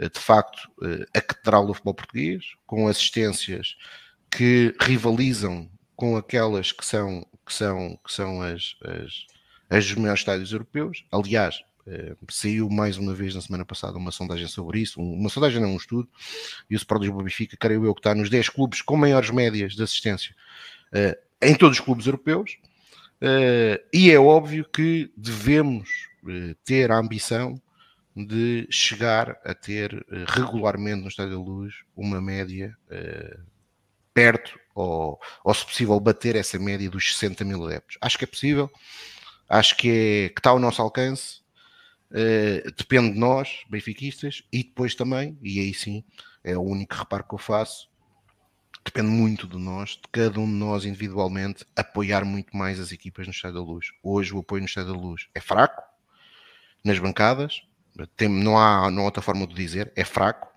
eh, de facto eh, a catedral do futebol português, com assistências que rivalizam com aquelas que são, que são, que são as, as, as maiores estádios europeus. Aliás, eh, saiu mais uma vez na semana passada uma sondagem sobre isso, uma sondagem não, um estudo, e o Sport Lisboa Benfica, creio eu, que está nos 10 clubes com maiores médias de assistência em todos os clubes europeus, e é óbvio que devemos ter a ambição de chegar a ter regularmente no Estádio da Luz uma média perto ou, ou, se possível, bater essa média dos 60 mil adeptos. Acho que é possível, acho que, é, que está ao nosso alcance, uh, depende de nós, benfiquistas, e depois também, e aí sim, é o único reparo que eu faço, depende muito de nós, de cada um de nós individualmente, apoiar muito mais as equipas no Estádio da Luz. Hoje o apoio no Estádio da Luz é fraco, nas bancadas, tem, não, há, não há outra forma de dizer, é fraco.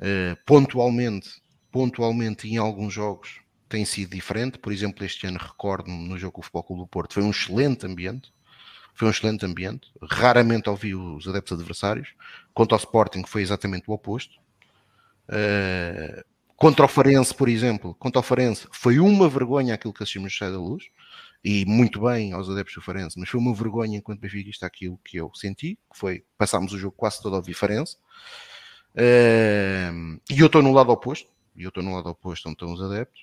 Uh, pontualmente, pontualmente em alguns jogos tem sido diferente. Por exemplo, este ano recordo-me no jogo com o Futebol Clube do Porto, foi um excelente ambiente. Foi um excelente ambiente. Raramente ouvi os adeptos adversários. Contra o Sporting foi exatamente o oposto. Uh, contra o Farense, por exemplo, contra o Farense foi uma vergonha aquilo que assistimos no da Luz e muito bem aos adeptos do Farense, mas foi uma vergonha enquanto Benfica aquilo que eu senti, que foi passámos o jogo quase todo ao Vifarense. Uh, e eu estou no lado oposto, e eu estou no lado oposto onde estão os adeptos,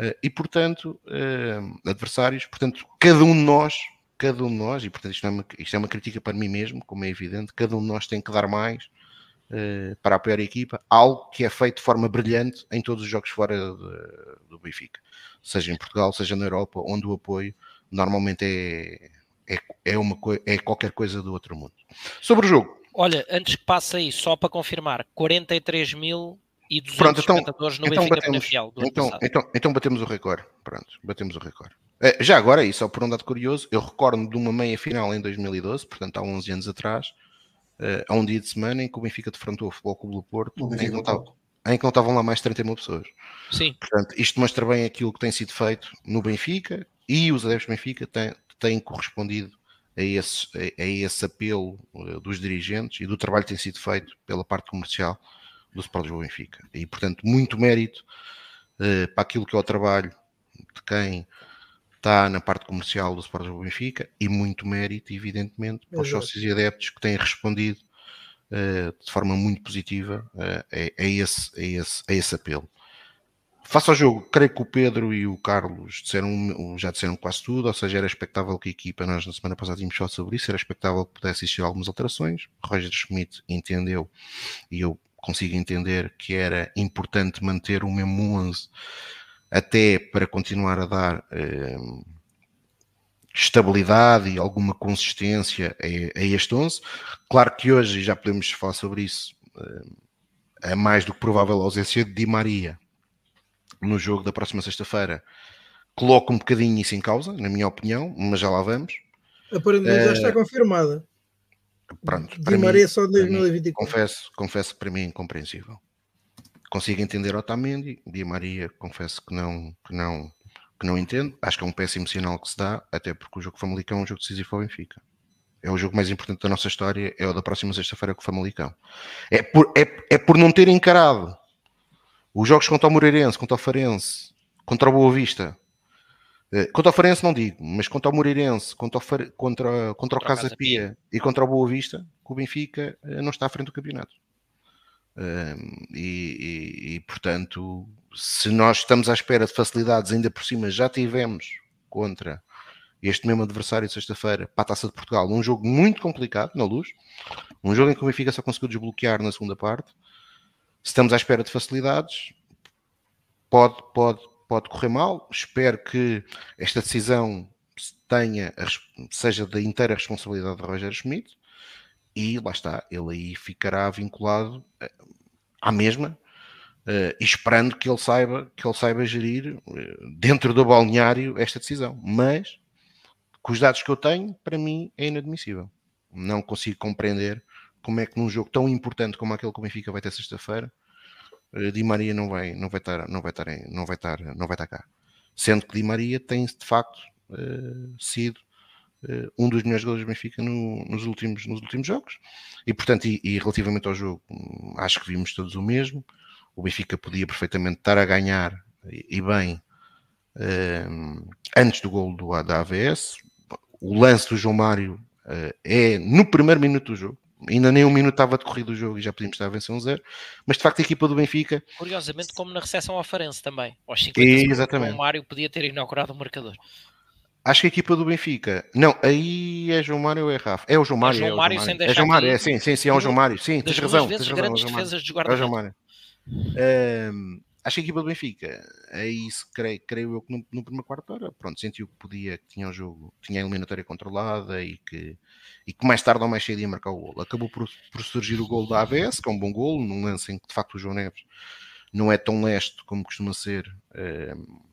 uh, e portanto, adversários, portanto, cada um de nós, cada um de nós, e portanto isto é, uma, isto é uma crítica para mim mesmo, como é evidente, cada um de nós tem que dar mais eh, para apoiar a equipa, algo que é feito de forma brilhante em todos os jogos fora de, do Benfica, seja em Portugal, seja na Europa, onde o apoio normalmente é, é, é, uma, é qualquer coisa do outro mundo. Sobre o jogo. Olha, antes que passe aí, só para confirmar, 43 mil e Pronto, então, espectadores no então Benfica batemos, Penafiel do então, então, então batemos o recorde. Pronto, batemos o recorde. É, já agora, e só por um dado curioso, eu recordo de uma meia final em 2012, portanto há 11 anos atrás, uh, há um dia de semana em que o Benfica defrontou o Futebol Clube do Porto, em que, não estava, em que não estavam lá mais de 30 mil pessoas. Sim. Portanto, isto mostra bem aquilo que tem sido feito no Benfica e os adeptos do Benfica têm, têm correspondido a esse, a, a esse apelo uh, dos dirigentes e do trabalho que tem sido feito pela parte comercial do Sport Lisboa Benfica. E, portanto, muito mérito uh, para aquilo que é o trabalho de quem está na parte comercial do Sport Lisboa Benfica e muito mérito, evidentemente, para os sócios e adeptos que têm respondido uh, de forma muito positiva uh, a, a, esse, a, esse, a esse apelo. Face ao jogo, creio que o Pedro e o Carlos disseram, já disseram quase tudo, ou seja, era expectável que a equipa, nós na semana passada tínhamos falado sobre isso, era expectável que pudesse existir algumas alterações. Roger Schmidt entendeu, e eu consigo entender, que era importante manter o mesmo 11 até para continuar a dar eh, estabilidade e alguma consistência a, a, este 11. Claro que hoje, e já podemos falar sobre isso, eh, é mais do que provável a ausência de Di Maria no jogo da próxima sexta-feira. Coloca um bocadinho isso em causa, na minha opinião, mas já lá vamos. Aparentemente já está eh, confirmada. Pronto, Di Maria mim, só em 2024. Confesso, confesso para mim incompreensível consigo entender Otamendi, Di Maria, confesso que não, que não, que não entendo. Acho que é um péssimo sinal que se dá, até porque o jogo Famalicão é um jogo decisivo para o Benfica. É o jogo mais importante da nossa história, é o da próxima sexta-feira com o Famalicão. É por, é, é por não ter encarado os jogos contra o Moreirense, contra o Farense, contra o Boa Vista. Eh, contra o Farense não digo, mas contra o Moreirense, contra o, Fare... contra, contra o Casa Pia e contra o Boa Vista, que o Benfica eh, não está à frente do campeonato e, e, e, portanto, se nós estamos à espera de facilidades, ainda por cima já tivemos contra este mesmo adversário sexta-feira para a Taça de Portugal, um jogo muito complicado na luz, um jogo em que o Benfica só conseguiu desbloquear na segunda parte. Se estamos à espera de facilidades, pode, pode, pode correr mal. Espero que esta decisão tenha, seja da inteira responsabilidade de Roger Schmidt e lá está, ele aí ficará vinculado eh, à mesma, uh, esperando que ele saiba que ele saiba gerir uh, dentro do balneário esta decisão. Mas com os dados que eu tenho, para mim é inadmissível. Não consigo compreender como é que num jogo tão importante como aquele que o Benfica vai ter sexta-feira, Di Maria não vai, não vai estar, não vai estar, não vai estar, não vai estar cá. Sendo que Di Maria tem de facto sido um dos melhores gols do Benfica no, nos, últimos, nos últimos jogos. E, portanto, e, e, relativamente ao jogo, hum, acho que vimos todos o mesmo. O Benfica podia perfeitamente estar a ganhar e, e bem uh, antes do gol do, da AVS. O lance do João Mário uh, é no primeiro minuto do jogo. Ainda nem um minuto estava decorrido o jogo e já podíamos estar a vencer um zero. Mas de facto a equipa do Benfica. Curiosamente, como na recepção ao Farense também. Aos 50 Exatamente. o Mário podia ter inaugurado o marcador. Acho que a equipa do Benfica. Não, aí é João Mário ou é Rafa? É o João Mário. É, João Mário, é, Mário. é João Mário, é, sim, sim, sim, é o João Mário. Sim, tens razão. Vezes, tens razão, grandes defesas de guarda. É o João Mário. Um, acho que a equipa do Benfica, é isso, creio, creio eu que no, no primeiro quarto hora, pronto, sentiu que podia, que tinha o jogo, tinha a eliminatória controlada e que, e que mais tarde ou mais cedo ia marcar o gol. Acabou por, por surgir o gol da AVS, que é um bom gol, num lance em que de facto o João Neves não é tão leste como costuma ser. Um,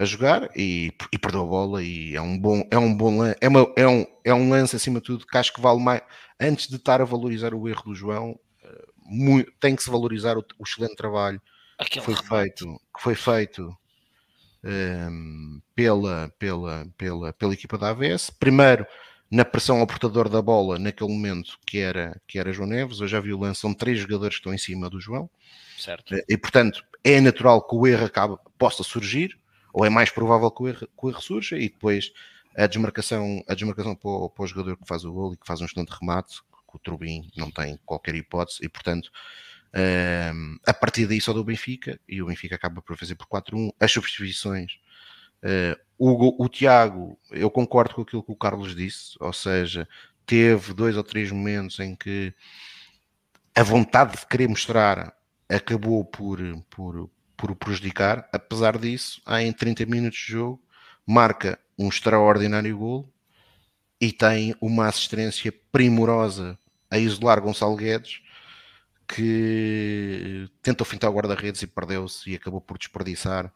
a jogar e, e perdeu a bola e é um bom é um bom é, uma, é, um, é um lance acima de tudo que acho que vale mais antes de estar a valorizar o erro do João eh, muito, tem que se valorizar o, o excelente trabalho que foi feito que foi feito um, ehm, pela, pela, pela, pela equipa da AVS primeiro na pressão ao portador da bola naquele momento que era, que era João Neves, eu já vi o lance, são três jogadores que estão em cima do João. Certo. Eh, e portanto é natural que o erro acabe, possa surgir ou é mais provável que o erro, que o erro surja e depois a desmarcação, a desmarcação para o, para o jogador que faz o gol e que faz um excelente remate, que o Trubin não tem qualquer hipótese e portanto um, ehm, a partir daí só do Benfica e o Benfica acaba por fazer por 4-1 as substituições uh, o, o Tiago, eu concordo com aquilo que o Carlos disse, ou seja, teve dois ou três momentos em que a vontade de querer mostrar acabou por, por, por o prejudicar. Apesar disso, há em 30 minutos de jogo, marca um extraordinário gol e tem uma assistência primorosa a isolar Gonçalo Guedes, que tentou fintar o guarda-redes e perdeu-se e acabou por desperdiçar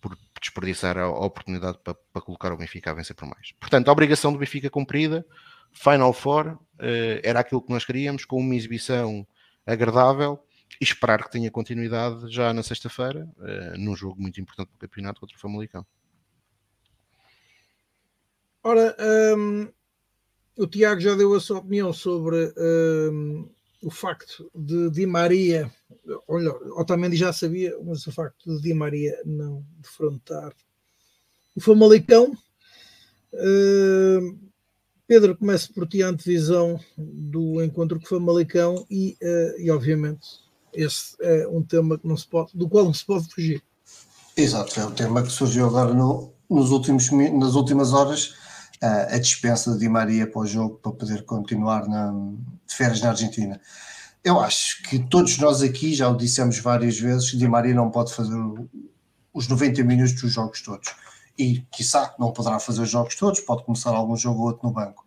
por desperdiçar a oportunidade para, para, colocar o Benfica a vencer por mais. Portanto, a obrigação do Benfica cumprida, Final Four, uh, era aquilo que nós queríamos, com uma exibição agradável esperar que tenha continuidade já na sexta-feira, uh, num jogo muito importante para o campeonato contra o Famalicão. Ora, um, o Tiago já deu a sua opinião sobre um, o facto de Di Maria, olha, Otamendi já sabia, mas o facto de Di Maria não defrontar o Famalicão. Uh, Pedro, começa por ti a antevisão do encontro com o Famalicão e, uh, e obviamente esse é um tema que não se pode, do qual não se pode fugir. Exato, é um tema que surgiu agora no, nos últimos, nas últimas horas a dispensa de Di Maria para o jogo para poder continuar na, de férias na Argentina. Eu acho que todos nós aqui já o dissemos várias vezes Di Maria não pode fazer os 90 minutos dos jogos todos. E, quiçá, não poderá fazer os jogos todos, pode começar algum jogo ou outro no banco.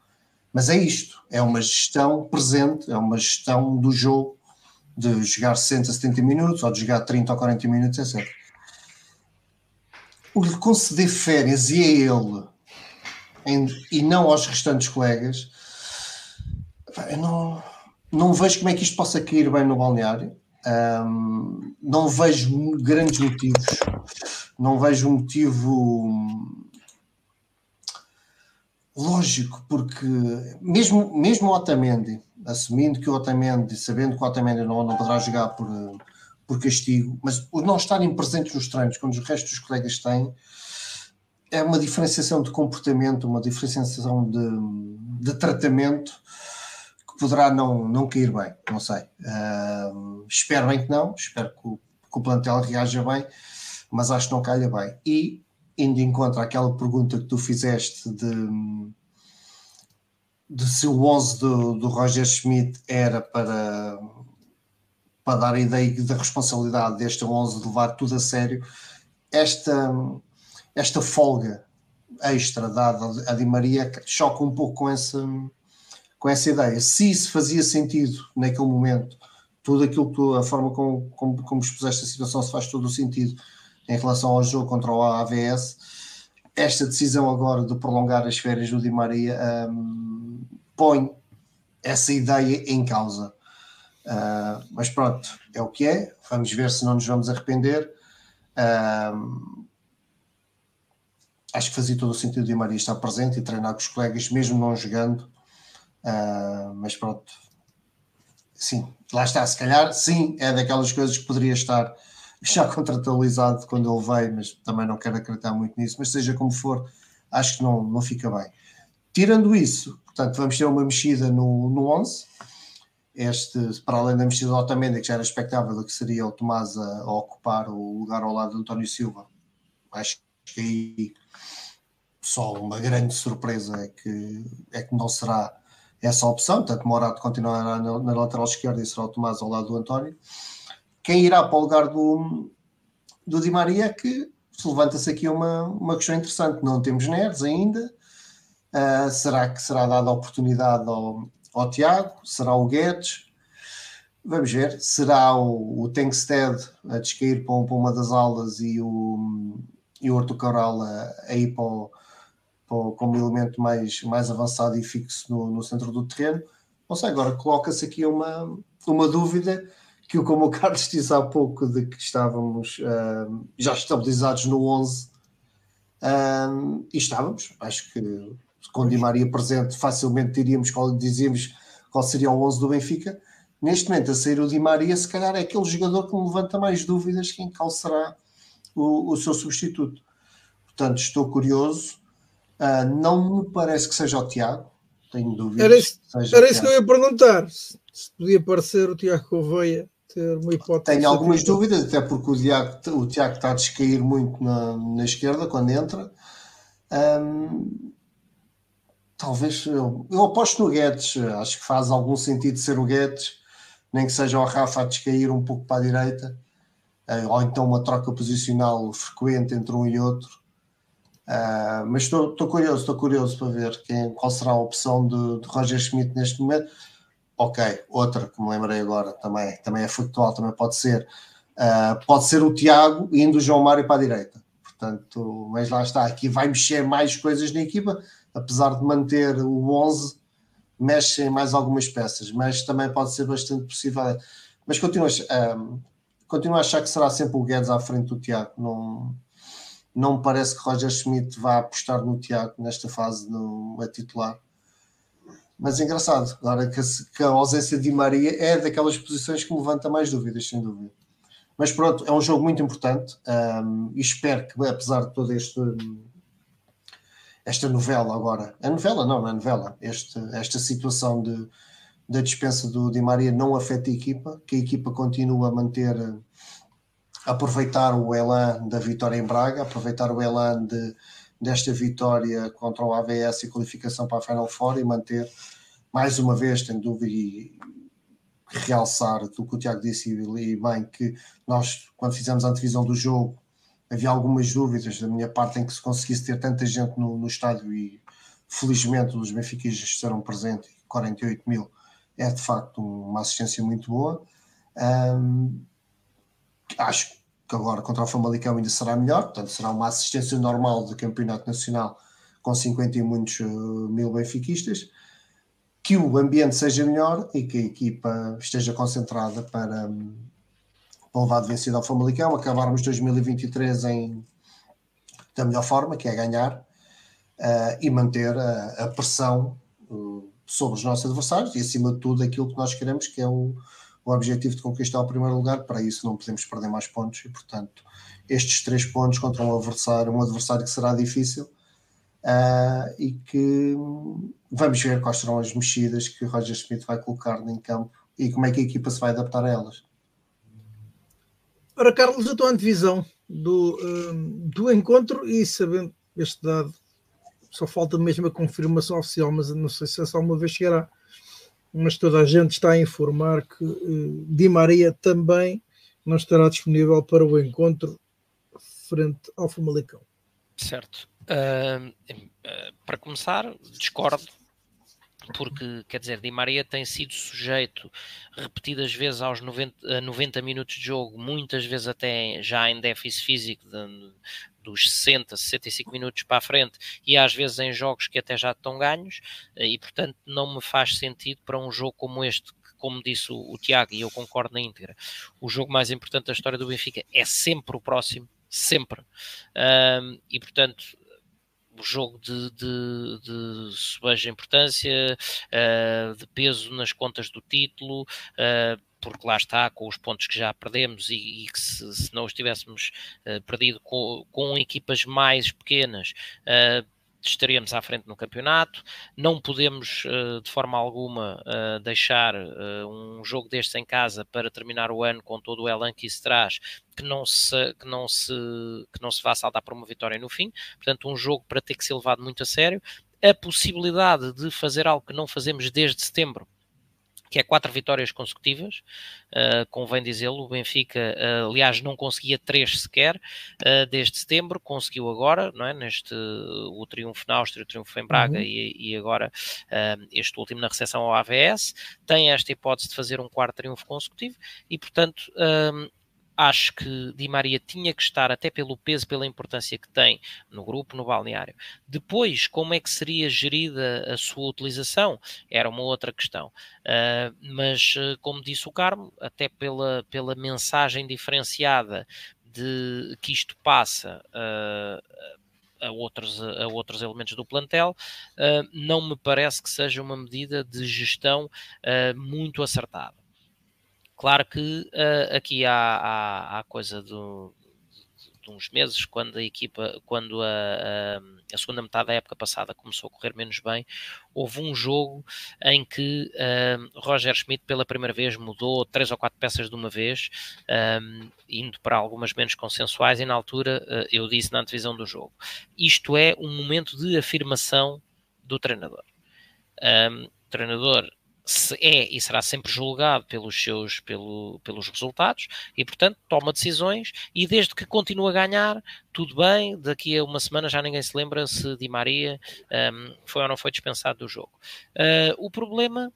Mas é isto, é uma gestão presente, é uma gestão do jogo, de jogar 60, 70 minutos, ou de jogar 30 ou 40 minutos, etc. O lhe conceder férias e a ele em, e não aos restantes colegas, eu não, não vejo como é que isto possa cair bem no balneário. Um, não vejo grandes motivos. Não vejo um motivo lógico, porque mesmo, mesmo Otamendi, assumindo que o Otamendi, sabendo que o Otamendi não, não poderá jogar por, por castigo, mas o não estarem presentes nos treinos, quando os restos dos colegas têm, é uma diferenciação de comportamento, uma diferenciação de, de tratamento que poderá não, não cair bem, não sei. Uh, espero bem que não, espero que o, que o, plantel reaja bem, mas acho que não calha bem. E indo em contra aquela pergunta que tu fizeste de, de se o 11 do, do Roger Schmidt era para, para dar a ideia da responsabilidade deste 11 de levar tudo a sério, esta esta folga extra dada a Di Maria choca um pouco com essa, com essa ideia. Se isso fazia sentido naquele momento, tudo aquilo que a forma como, como, como expuseste a situação se faz todo o sentido em relação ao jogo contra o AVS, esta decisão agora de prolongar as férias do Di Maria um, põe essa ideia em causa. Uh, mas pronto, é o que é. Vamos ver se não nos vamos arrepender. Uh, acho que fazia todo o sentido de Maria estar presente e treinar com os colegas, mesmo não jogando. Uh, mas pronto, sim, lá está. Se calhar, sim, é daquelas coisas que poderia estar já contratualizado quando ele veio, mas também não quero acreditar muito nisso. Mas seja como for, acho que não, não fica bem. Tirando isso, portanto, vamos ter uma mexida no, no 11. Este, para além da mexida do Otamendi, que já era expectável que seria o Tomás a, a ocupar o lugar ao lado de António Silva, acho que aí só uma grande surpresa é que, é que não será essa opção, portanto Morato continuará na, na, lateral esquerda e será o Tomás ao lado do António. Quem irá para o lugar do, do Di Maria que levanta-se aqui uma, uma questão interessante. Não temos Neres ainda. Uh, será que será dada a oportunidade ao, ao Tiago? Será o Guedes? Vamos ver. Será o, o Tengsted a descair para, para uma das aulas e o, e o a, a ir para o, como elemento mais, mais avançado e fixo no, no centro do terreno. Não sei, agora coloca-se aqui uma, uma dúvida que, como o Carlos disse há pouco, de que estávamos já estabilizados no 11, uh, e estávamos, acho que com Di Maria presente facilmente diríamos qual, dizíamos qual seria o 11 do Benfica. Neste momento, a sair o Di Maria, se calhar é aquele jogador que me levanta mais dúvidas quem qual será o, o seu substituto. Portanto, estou curioso Uh, não me parece que seja o Tiago, tenho dúvidas. Era isso, era isso que eu ia perguntar. Se podia parecer o Tiago Correia ter uma hipótese. Tenho algumas dúvidas, até porque o Tiago, o Tiago está a descair muito na, na esquerda quando entra. Um, talvez eu, eu aposto no Guedes, acho que faz algum sentido ser o Guedes, nem que seja o Rafa a descair um pouco para a direita, uh, ou então uma troca posicional frequente entre um e outro. Uh, mas estou, estou curioso, estou curioso para ver quem, qual será a opção de, de Roger Schmidt neste momento. Ok, outra que me lembrei agora também, também é factual, também pode ser. Uh, pode ser o Tiago indo o João Mário para a direita. portanto, mas lá está, aqui vai mexer mais coisas na equipa, apesar de manter o 11, mexe mais algumas peças, mas também pode ser bastante possível. Mas continuo, um, continuo a achar que será sempre o Guedes à frente do Tiago, não, não me parece que Roger Schmidt vá apostar no Tiago nesta fase no, a titular. Mas é engraçado, agora que que a ausência de Maria é daquelas posições que levanta mais dúvidas, sem dúvida. Mas pronto, é um jogo muito importante um, e espero que, apesar de toda este, esta novela agora, a novela não, não é novela, este, esta situação de, da dispensa do Di Maria não afeta a equipa, que a equipa continua a manter, a aproveitar o elan da vitória em Braga, aproveitar o elan de, desta vitória contra o AVS e qualificação para a Final Four e manter mais uma vez, sem dúvida, e realçar do que o Tiago disse e bem, que nós, quando fizemos a antevisão do jogo, havia algumas dúvidas da minha parte em que se conseguisse ter tanta gente no, no estádio e felizmente os benfiquistas estaram presentes, 48 mil, é de facto uma assistência muito boa. Um, acho que agora contra o Famalicão ainda será melhor, portanto será uma assistência normal do Campeonato Nacional com 50 e muitos uh, mil benfiquistas, que o ambiente seja melhor e que a equipa esteja concentrada para, para levar de vencido ao Famalicão, acabarmos 2023 em, da melhor forma, que é ganhar, uh, e manter a, a pressão uh, sobre os nossos adversários e acima de tudo aquilo que nós queremos, que é o o objetivo de conquistar o primeiro lugar, para isso não podemos perder mais pontos e, portanto, estes três pontos contra um adversário, um adversário que será difícil uh, e que vamos ver quais serão as mexidas que o Roger Smith vai colocar em campo e como é que a equipa se vai adaptar a elas. Ora, Carlos, a tua antevisão do, do encontro e sabendo este dado, só falta mesmo a confirmação oficial, mas não sei se essa alguma vez chegará mas toda a gente está a informar que uh, Di Maria também não estará disponível para o encontro frente ao Famalicão. Certo. Uh, para começar, discordo, porque, quer dizer, Di Maria tem sido sujeito repetidas vezes aos 90, 90 minutos de jogo, muitas vezes até já em déficit físico de, dos 60, 65 minutos para a frente e às vezes em jogos que até já estão ganhos e portanto não me faz sentido para um jogo como este como disse o, o Tiago, e eu concordo na íntegra, o jogo mais importante da história do Benfica é sempre o próximo, sempre. Um, e portanto, o jogo de, de, de subeja importância, uh, de peso nas contas do título, uh, porque lá está, com os pontos que já perdemos e, e que se, se, não os tivéssemos uh, perdido com, com, equipas mais pequenas, uh, estaríamos à frente no campeonato. Não podemos, uh, de forma alguma, deixar um jogo destes em casa para terminar o ano com todo o elan que isso traz, que não se, que não se, que não se vá saltar para uma vitória no fim. Portanto, um jogo para ter que ser levado muito a sério. A possibilidade de fazer algo que não fazemos desde setembro, que é quatro vitórias consecutivas, uh, convém dizê-lo, o Benfica, uh, aliás, não conseguia três sequer uh, desde setembro, conseguiu agora, não é? Neste, o triunfo na Áustria, o triunfo em Braga uhum. e, e, agora este último na recepção ao AVS, tem esta hipótese de fazer um quarto triunfo consecutivo e, portanto, acho que Di Maria tinha que estar, até pelo peso, pela importância que tem no grupo, no balneário. Depois, como é que seria gerida a sua utilização? Era uma outra questão. Uh, mas, ah, como disse o Carmo, até pela, pela mensagem diferenciada de que isto passa. Uh, a outros, a outros elementos do plantel, uh, não me parece que seja uma medida de gestão uh, muito acertada. Claro que uh, aqui há, há, há coisa do, de uns meses, quando a equipa, quando a, a, a, segunda metade da época passada começou a correr menos bem, houve um jogo em que uh, Roger Schmidt pela primeira vez mudou três ou quatro peças de uma vez, um, indo para algumas menos consensuais, e na altura uh, eu disse na antevisão do jogo. Isto é um momento de afirmação do treinador. Um, o treinador é e será sempre julgado pelos seus pelo, pelos resultados e portanto toma decisões e desde que continua a ganhar tudo bem daqui a uma semana já ninguém se lembra se Di Maria um, foi ou não foi dispensado do jogo. Uh, o problema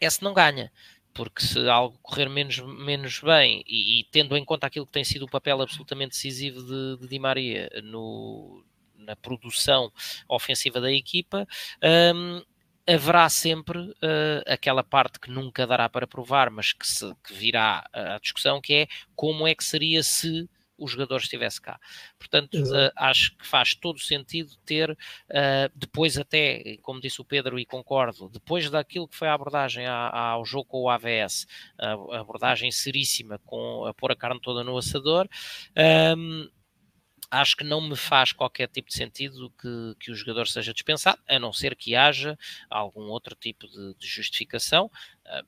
é se não ganha porque se algo correr menos, menos bem e, e, tendo em conta aquilo que tem sido o papel absolutamente decisivo de, de Di Maria no, na produção ofensiva da equipa, um, haverá sempre uh, aquela parte que nunca dará para provar, mas que, se, que virá à discussão, que é como é que seria se o jogador estivesse cá. Portanto, uh, acho que faz todo sentido ter, uh, depois até, como disse o Pedro e concordo, depois daquilo que foi a abordagem ao jogo com o AVS, a abordagem seríssima com a pôr a carne toda no assador, um, acho que não me faz qualquer tipo de sentido que, que o jogador seja dispensado, a não ser que haja algum outro tipo de, de justificação uh,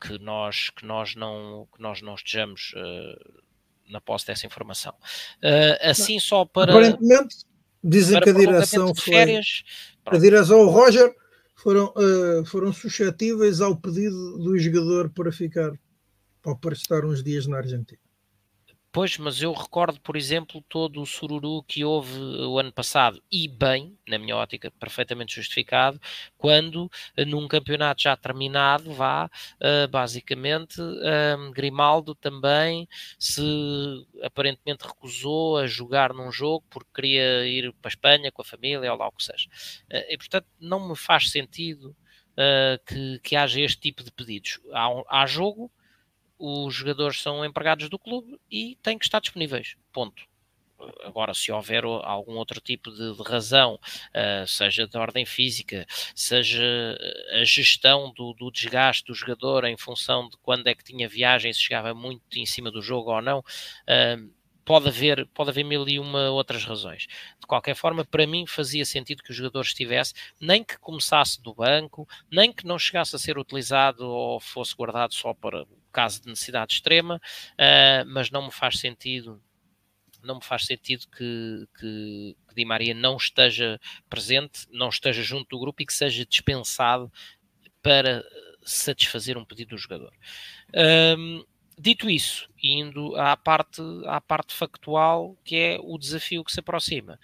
que, nós, que, nós não, que nós não estejamos uh, na posse dessa informação. Uh, assim, só para. Aparentemente, dizem que a direção foi. Férias, a direção, o Roger, foram, foram suscetíveis ao pedido do jogador para ficar, para estar uns dias na Argentina. Pois, mas eu recordo, por exemplo, todo o sururu que houve o ano passado, e bem, na minha ótica, perfeitamente justificado, quando eh, num campeonato já terminado, vá, uh, basicamente, um, Grimaldo também se aparentemente recusou a jogar num jogo porque queria ir para a Espanha com a família ou lá o que seja. Uh, e, portanto, não me faz sentido uh, que, que haja este tipo de pedidos. Há, um, há jogo os jogadores são empregados do clube e têm que estar disponíveis. Ponto. Agora, se houver algum outro tipo de, de razão, uh, seja de ordem física, seja a gestão do, do, desgaste do jogador em função de quando é que tinha viagem, se chegava muito em cima do jogo ou não, uh, pode haver, pode haver mil e uma outras razões. De qualquer forma, para mim fazia sentido que o jogador estivesse, nem que começasse do banco, nem que não chegasse a ser utilizado ou fosse guardado só para caso de necessidade extrema, uh, mas não me faz sentido não me faz sentido que, que, que, Di Maria não esteja presente, não esteja junto do grupo e que seja dispensado para satisfazer um pedido do jogador. Um, dito isso, indo à parte, à parte factual, que é o desafio que se aproxima.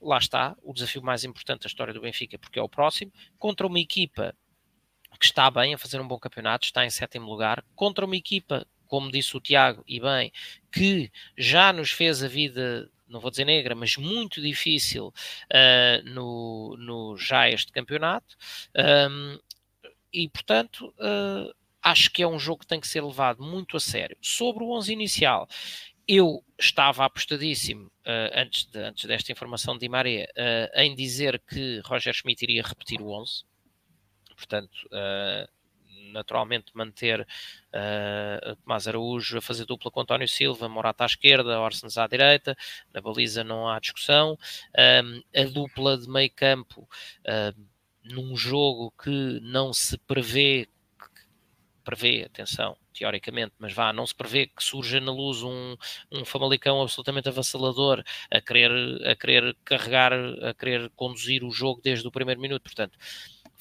Lá está, o desafio mais importante da história do Benfica, porque é o próximo, contra uma equipa que está bem a fazer um bom campeonato, está em sétimo lugar, contra uma equipa, como disse o Tiago, e bem, que já nos fez a vida não vou dizer negra, mas muito difícil uh, no, no, já este campeonato. Um, e, portanto, uh, acho que é um jogo que tem que ser levado muito a sério. Sobre o 11 inicial, eu estava apostadíssimo, uh, antes, de, antes desta informação de Maria, em dizer que Roger Schmidt iria repetir o 11 portanto, uh, naturalmente manter uh, Tomás Araújo a fazer dupla com António Silva, Morata à esquerda, Orsens à direita, na baliza não há discussão, um, a dupla de meio campo uh, num jogo que não se prevê prevê, atenção, teoricamente, mas vá, não se prevê que surja na luz um, um Famalicão absolutamente avassalador a querer, a querer carregar, a querer conduzir o jogo desde o primeiro minuto. Portanto,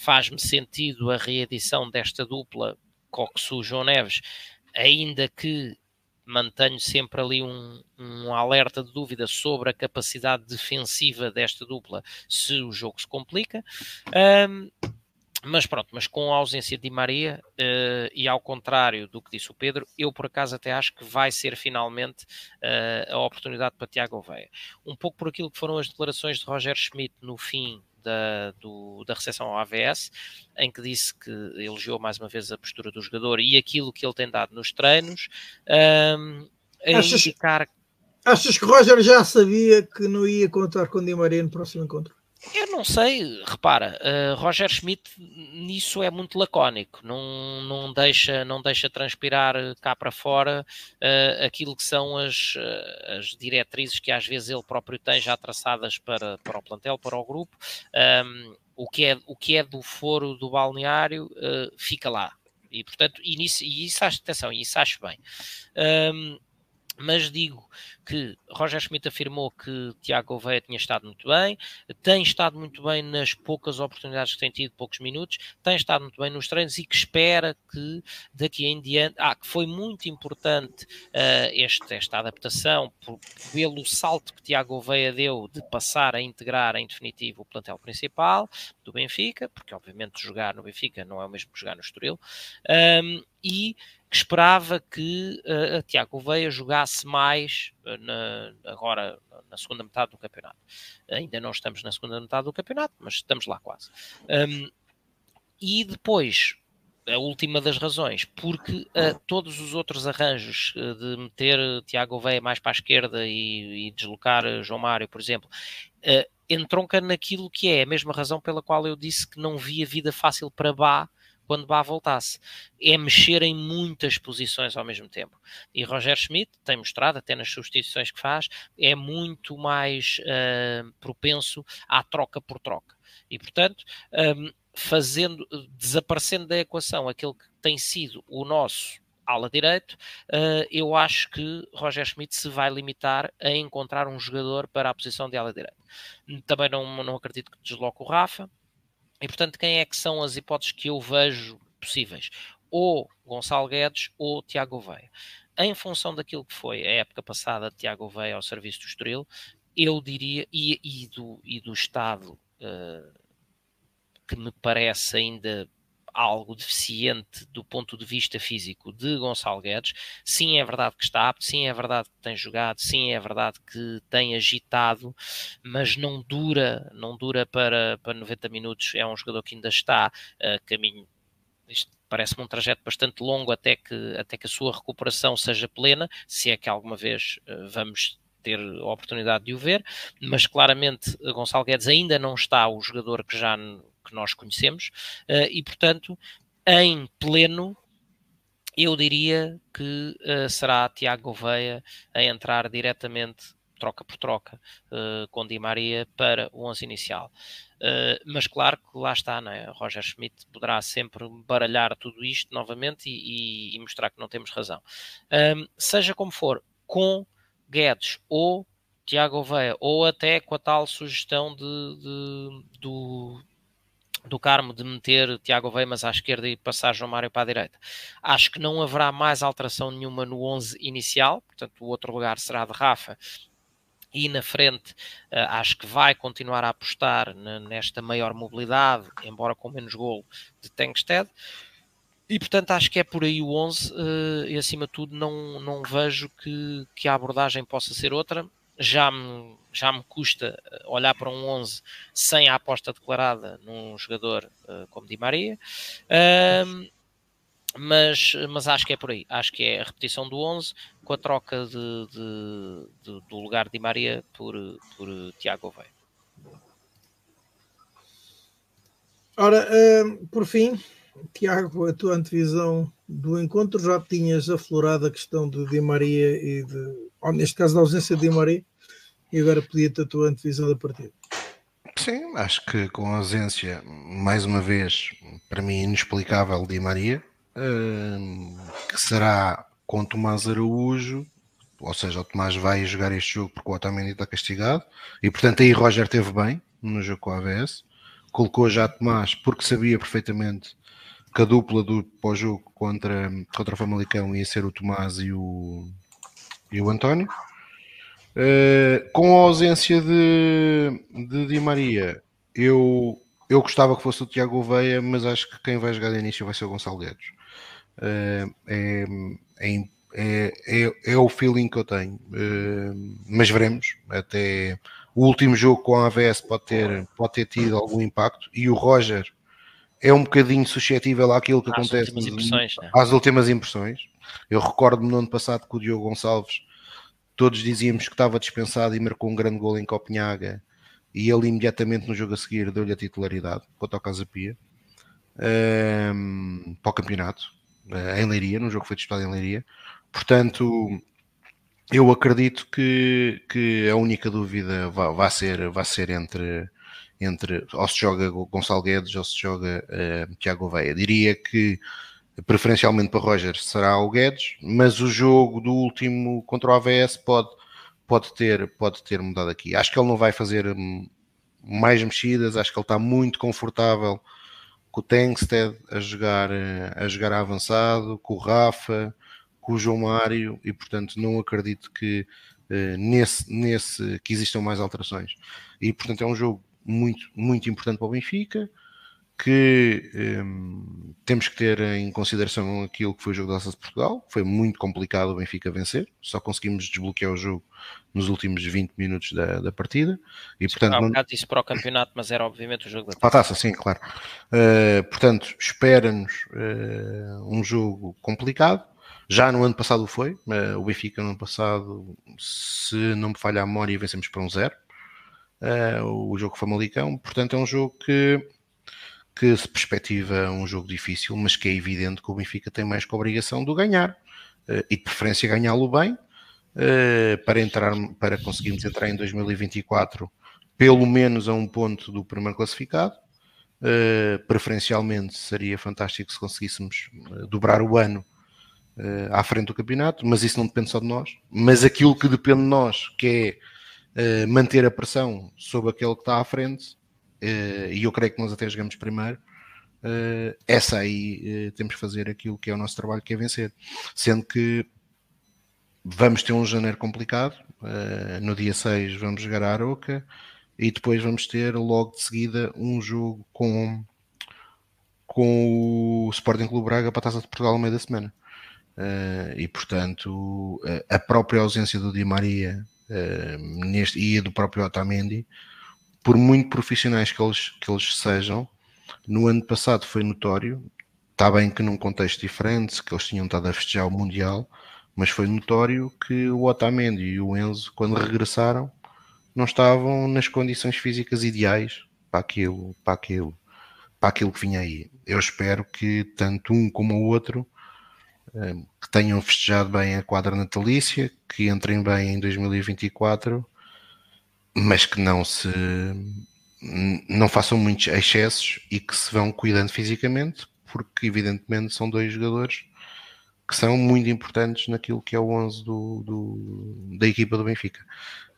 faz-me sentido a reedição desta dupla Coxu-João Neves, ainda que mantenho sempre ali um, um, alerta de dúvida sobre a capacidade defensiva desta dupla se o jogo se complica. Um, mas pronto, mas com a ausência de Maria uh, e ao contrário do que disse o Pedro, eu por acaso até acho que vai ser finalmente uh, a oportunidade para Tiago Oveia. Um pouco por aquilo que foram as declarações de Roger Schmidt no fim da, do, da recepção ao AVS, em que disse que elogiou mais uma vez a postura do jogador e aquilo que ele tem dado nos treinos, um, a achas, indicar... Achas que Roger já sabia que não ia contar com Di Maria no próximo encontro? Eu não sei, repara, uh, Roger Schmidt nisso é muito lacónico, não, não, deixa, não deixa transpirar cá para fora uh, aquilo que são as, uh, as diretrizes que às vezes ele próprio tem já traçadas para, para o plantel, para o grupo. Um, o, que é, o que é do foro do balneário fica lá. E portanto, e, nisso, e isso, atenção, isso acho bem. Um, mas digo que Roger Schmidt afirmou que Tiago Gouveia tinha estado muito bem, tem estado muito bem nas poucas oportunidades que tem tido, poucos minutos, tem estado muito bem nos treinos e que espera que daqui em diante, ah, que foi muito importante uh, este, esta adaptação por, pelo salto que Tiago Gouveia deu de passar a integrar em definitivo o plantel principal do Benfica, porque obviamente jogar no Benfica não é o mesmo que jogar no Estoril, um, e que esperava que uh, Tiago Veia jogasse mais uh, na, agora na segunda metade do campeonato. Ainda não estamos na segunda metade do campeonato, mas estamos lá quase. Um, e depois, a última das razões, porque uh, todos os outros arranjos uh, de meter Tiago Veia mais para a esquerda e, e deslocar João Mário, por exemplo, entronca naquilo que é a mesma razão pela qual eu disse que não via vida fácil para Bá quando Bá voltasse. É mexer em muitas posições ao mesmo tempo. E Roger Schmidt tem mostrado, até nas substituições que faz, é muito mais uh, propenso à troca por troca. E, portanto, um, fazendo, desaparecendo da equação aquele que tem sido o nosso ala direito, uh, eu acho que Roger Schmidt se vai limitar a encontrar um jogador para a posição de ala direito. Também não, não acredito que desloque o Rafa, e portanto, quem é que são as hipóteses que eu vejo possíveis? Ou Gonçalo Guedes ou Tiago Veia. Em função daquilo que foi a época passada de Tiago Veia ao serviço do Estoril, eu diria, e, e, do, e do estado uh, que me parece ainda algo deficiente do ponto de vista físico de Gonçalo Guedes. Sim, é verdade que está apto, sim, é verdade que tem jogado, sim, é verdade que tem agitado, mas não dura, não dura para, para 90 minutos. É um jogador que ainda está a caminho. Isto parece-me um trajeto bastante longo até que, até que a sua recuperação seja plena, se é que alguma vez uh, vamos ter a oportunidade de o ver, mas claramente Gonçalo Guedes ainda não está o jogador que já que nós conhecemos, uh, e portanto, em pleno, eu diria que uh, será Tiago Gouveia a entrar diretamente, troca por troca, uh, com Di Maria para o 11 inicial. Mas claro que lá está, não é? Roger Schmidt poderá sempre baralhar tudo isto novamente e, e, e mostrar que não temos razão. seja como for, com Guedes ou Tiago Gouveia, ou até com a tal sugestão de, de do, do Carmo de meter Tiago Veimas à esquerda e passar João Mário para a direita. Acho que não haverá mais alteração nenhuma no 11 inicial, portanto o outro lugar será de Rafa e na frente uh, acho que vai continuar a apostar nesta maior mobilidade, embora com menos golo, de Tengsted. E portanto acho que é por aí o 11 uh, eh, e acima de tudo não, não vejo que, que a abordagem possa ser outra. Já me já me custa eh, olhar para um 11 sem a aposta declarada num jogador uh, como Di Maria. Um, mas, mas acho que é por aí. Acho que é a repetição do 11 com a troca de, de, de do lugar de Di Maria por, por Tiago Veia. Ora, por fim, Tiago, a tua antevisão do encontro já tinhas aflorado a questão de Di Maria e de, ou neste caso da ausência de Di Maria e agora podia-te a tua antevisão da partida. Sim, acho que com a ausência, mais uma vez, para mim inexplicável, de Maria, hum, que será com Tomás Araújo, ou seja, o Tomás vai jogar este jogo porque o Otamendi está castigado, e portanto aí Roger teve bem no jogo com a AVS, colocou já Tomás porque sabia perfeitamente que a dupla do pós-jogo contra, contra o Famalicão ia ser o Tomás e o, e o António, Uh, com a ausência de, de Di Maria, eu, eu gostava que fosse o Tiago Gouveia, mas acho que quem vai jogar de início vai ser o Gonçalo Guedes. Uh, é, é, é, é, o feeling que eu tenho, uh, mas veremos. Até o último jogo com a AVS pode ter, pode ter tido algum impacto e o Roger é um bocadinho suscetível àquilo que às acontece últimas né? às últimas impressões. Eu recordo-me no ano passado que o Diogo Gonçalves todos dizíamos que estava dispensado e marcou um grande gol em Copenhaga e ele imediatamente no jogo a seguir deu-lhe a titularidade contra o Casa Pia um, para o campeonato uh, em Leiria, no jogo que foi disputado em Leiria portanto eu acredito que, que a única dúvida vai, vai, ser, vai ser entre, entre ou se joga Gonçalo Guedes ou se joga uh, Tiago Veia. Diria que preferencialmente para Roger será o Guedes, mas o jogo do último contra o AVS pode, pode, ter, pode ter mudado aqui. Acho que ele não vai fazer hum, mais mexidas, acho que ele está muito confortável com o Tankstead a jogar, a jogar avançado, com o Rafa, com o João Mário, e portanto não acredito que uh, nesse, nesse que existam mais alterações. E portanto é um jogo muito, muito importante para o Benfica que um, temos que ter em consideração aquilo que foi o jogo da Taça de Portugal. Foi muito complicado o Benfica vencer, só conseguimos desbloquear o jogo nos últimos 20 minutos da, da partida. E, portanto, há um bocado disse para o campeonato, mas era obviamente o jogo da Para a taça, sim, claro. Uh, portanto, espera-nos uh, um jogo complicado. Já no ano passado foi. Uh, o Benfica, no ano passado, se não me falha a memória, vencemos para um zero. O jogo Famalicão. Portanto, é um jogo que, que se perspectiva um jogo difícil, mas que é evidente que o Benfica tem mais que a obrigação de ganhar. e de preferência ganhá-lo bem. para, entrar, para conseguirmos entrar em 2024 pelo menos a um ponto do primeiro classificado. Uh, preferencialmente seria fantástico se conseguíssemos dobrar o ano uh, à frente do campeonato, mas isso não depende só de nós. Mas aquilo que depende de nós, que é manter a pressão sobre aquele que está à frente, e eu creio que nós até jogamos primeiro, essa aí temos que fazer aquilo que é o nosso trabalho, que é vencer. Sendo que vamos ter um janeiro complicado, no dia 6 vamos jogar a Aroca, e depois vamos ter logo de seguida um jogo com, com o Sporting Clube Braga para a Taça de Portugal no meio da semana. Uh, e portanto, a própria ausência do Di Maria uh, neste, e a do próprio Otamendi, por muito profissionais que eles, que eles sejam, no ano passado foi notório. Está bem que num contexto diferente, que eles tinham estado a festejar o Mundial, mas foi notório que o Otamendi e o Enzo, quando regressaram, não estavam nas condições físicas ideais para aquilo, para aquilo, para aquilo que vinha aí. Eu espero que tanto um como o outro eh, que tenham festejado bem a quadra natalícia, que entrem bem em 2024, mas que não se não façam muitos excessos e que se vão cuidando fisicamente, porque evidentemente são dois jogadores que são muito importantes naquilo que é o 11 do, do da equipa do Benfica.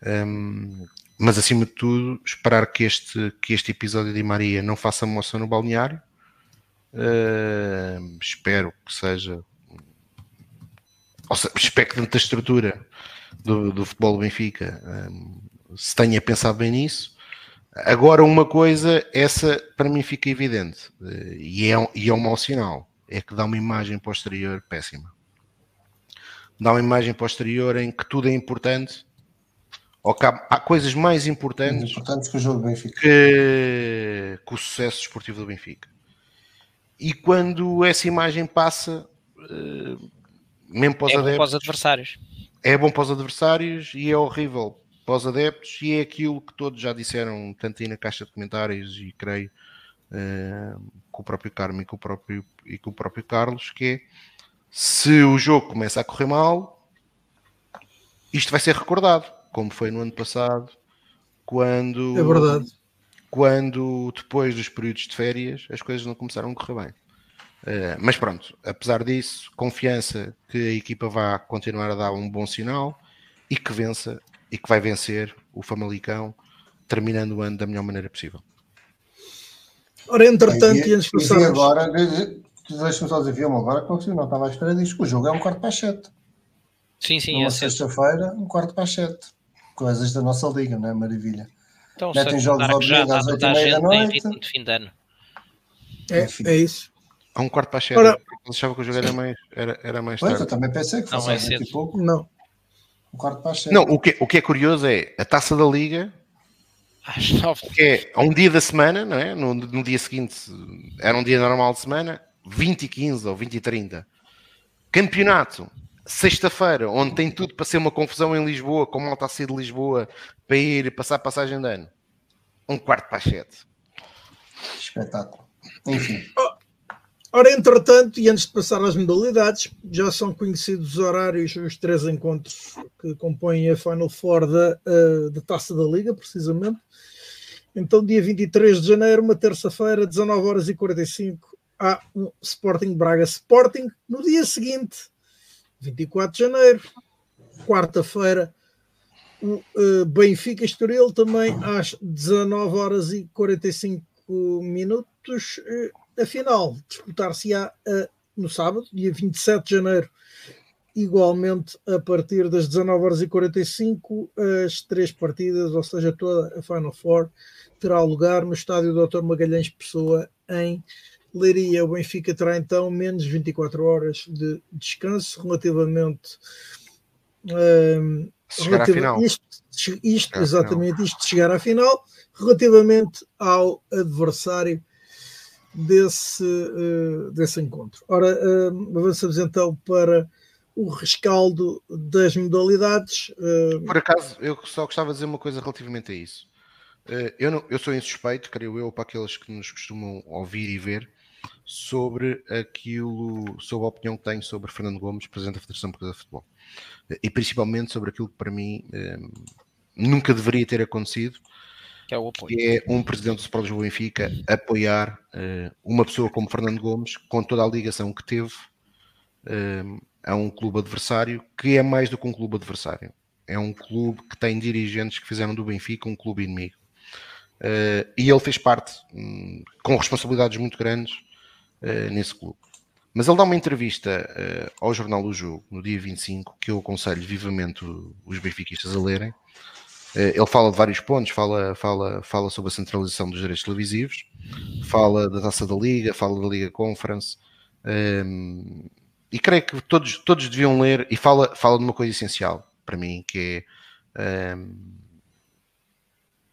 Um, mas acima de tudo, esperar que este, que este episódio de Maria não faça moça no balneário. Uh, espero que seja. Ou seja, espero que dentro da estrutura do, do futebol do Benfica um, se tenha pensado bem nisso. Agora, uma coisa, essa para mim fica evidente, uh, e, é, e é um mau sinal, é que dá uma imagem posterior péssima. Dá uma imagem posterior em que tudo é importante há, há coisas mais importantes, importantes que o. Que, que, o sucesso esportivo do Benfica. E quando essa imagem passa, uh, mesmo para os, é adeptos, para os adversários. É bom para os adversários e é horrível para os adeptos e é aquilo que todos já disseram, tanto aí na caixa de comentários e creio uh, com o próprio Carmo e com o próprio, e com o próprio Carlos, que é se o jogo começa a correr mal, isto vai ser recordado como foi no ano passado, quando, é verdade. quando depois dos períodos de férias as coisas não começaram a correr bem. Uh, mas pronto, apesar disso, confiança que a equipa vá continuar a dar um bom sinal e que vença e que vai vencer o Famalicão, terminando o ano da melhor maneira possível. Ora, entretanto, e, antes de passarmos... agora, deixa-me só dizer, agora que não estava à espera disso, o jogo é um quarto para as sete. Sim, sim. Numa é sexta-feira, um quarto para as sete coisas da nossa liga, não é? Maravilha. Então, Metem jogos ao domingo às 8 e meia da noite. De fim de ano. É, é isso. Há um quarto para as 7. Ora... achava que o jogo era mais, era, era mais pois, tarde. eu também pensei que fosse às 8 e pouco. Não. Um quarto para as 7. Não, o que, o que é curioso é a taça da liga. Às 9. Que é a um dia da semana, não é? No, no dia seguinte era um dia normal de semana, 20 e 15 ou 20 e 30. Campeonato sexta-feira, onde tem tudo para ser uma confusão em Lisboa, como malta a sair de Lisboa para ir passar passagem de ano. Um quarto para as sete. Espetáculo. Enfim. Ora, entretanto, e antes de passar às modalidades, já são conhecidos os horários, os três encontros que compõem a Final Four da, uh, da Taça da Liga, precisamente. Então, dia 23 de janeiro, uma terça-feira, 19 horas e 45, há um Sporting Braga Sporting. No dia seguinte, 24 de janeiro, quarta-feira, o uh, Benfica Estoril também às 19 horas e 45 minutos. Uh, a final disputar-se-á uh, no sábado, dia 27 de janeiro, igualmente a partir das 19 horas e 45 as três partidas, ou seja, toda a Final Four terá lugar no estádio Dr. Magalhães Pessoa em Leiria. O Benfica terá então menos 24 horas de descanso relativamente um, chegar final. Isto, isto exatamente, final. isto de chegar à final, relativamente ao adversário desse, uh, desse encontro. Ora, uh, avançamos então para o rescaldo das modalidades. Uh... Por acaso, eu só gostava de dizer uma coisa relativamente a isso. Eu, não, eu sou insuspeito, creio eu, para aqueles que nos costumam ouvir e ver, sobre aquilo, sobre a opinião que tenho sobre Fernando Gomes, Presidente da Federação Portuguesa de Futebol. E principalmente sobre aquilo que para mim nunca deveria ter acontecido, que é, o apoio. que é um Presidente do Sport Lisboa Benfica apoiar uma pessoa como Fernando Gomes, com toda a ligação que teve a um clube adversário que é mais do que um clube adversário. É um clube que tem dirigentes que fizeram do Benfica um clube inimigo. Uh, e ele fez parte, um, com responsabilidades muito grandes, uh, nesse clube. Mas ele dá uma entrevista uh, ao Jornal do Jogo, no dia 25, que eu aconselho vivamente os benfiquistas a lerem. Ele fala de vários pontos, fala, fala, fala sobre a centralização dos direitos televisivos, fala da taça da Liga, fala da Liga Conference, e creio que todos, todos deviam ler e fala, fala de uma coisa essencial para mim, que é um,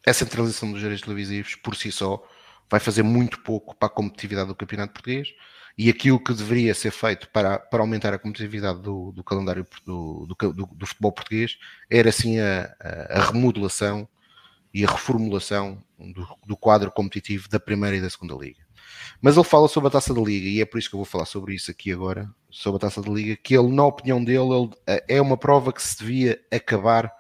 a centralização dos direitos televisivos por si só vai fazer muito pouco para a competitividade do campeonato português e aquilo que deveria ser feito para, para aumentar a competitividade do, do calendário do, do, do, futebol português era assim a, a, remodelação e a reformulação do, quadro competitivo da primeira e da segunda liga. Mas ele fala sobre a taça da Liga, e é por isso que eu vou falar sobre isso aqui agora, sobre a taça da Liga, que ele, na opinião dele, ele, eh, é uma prova que se devia acabar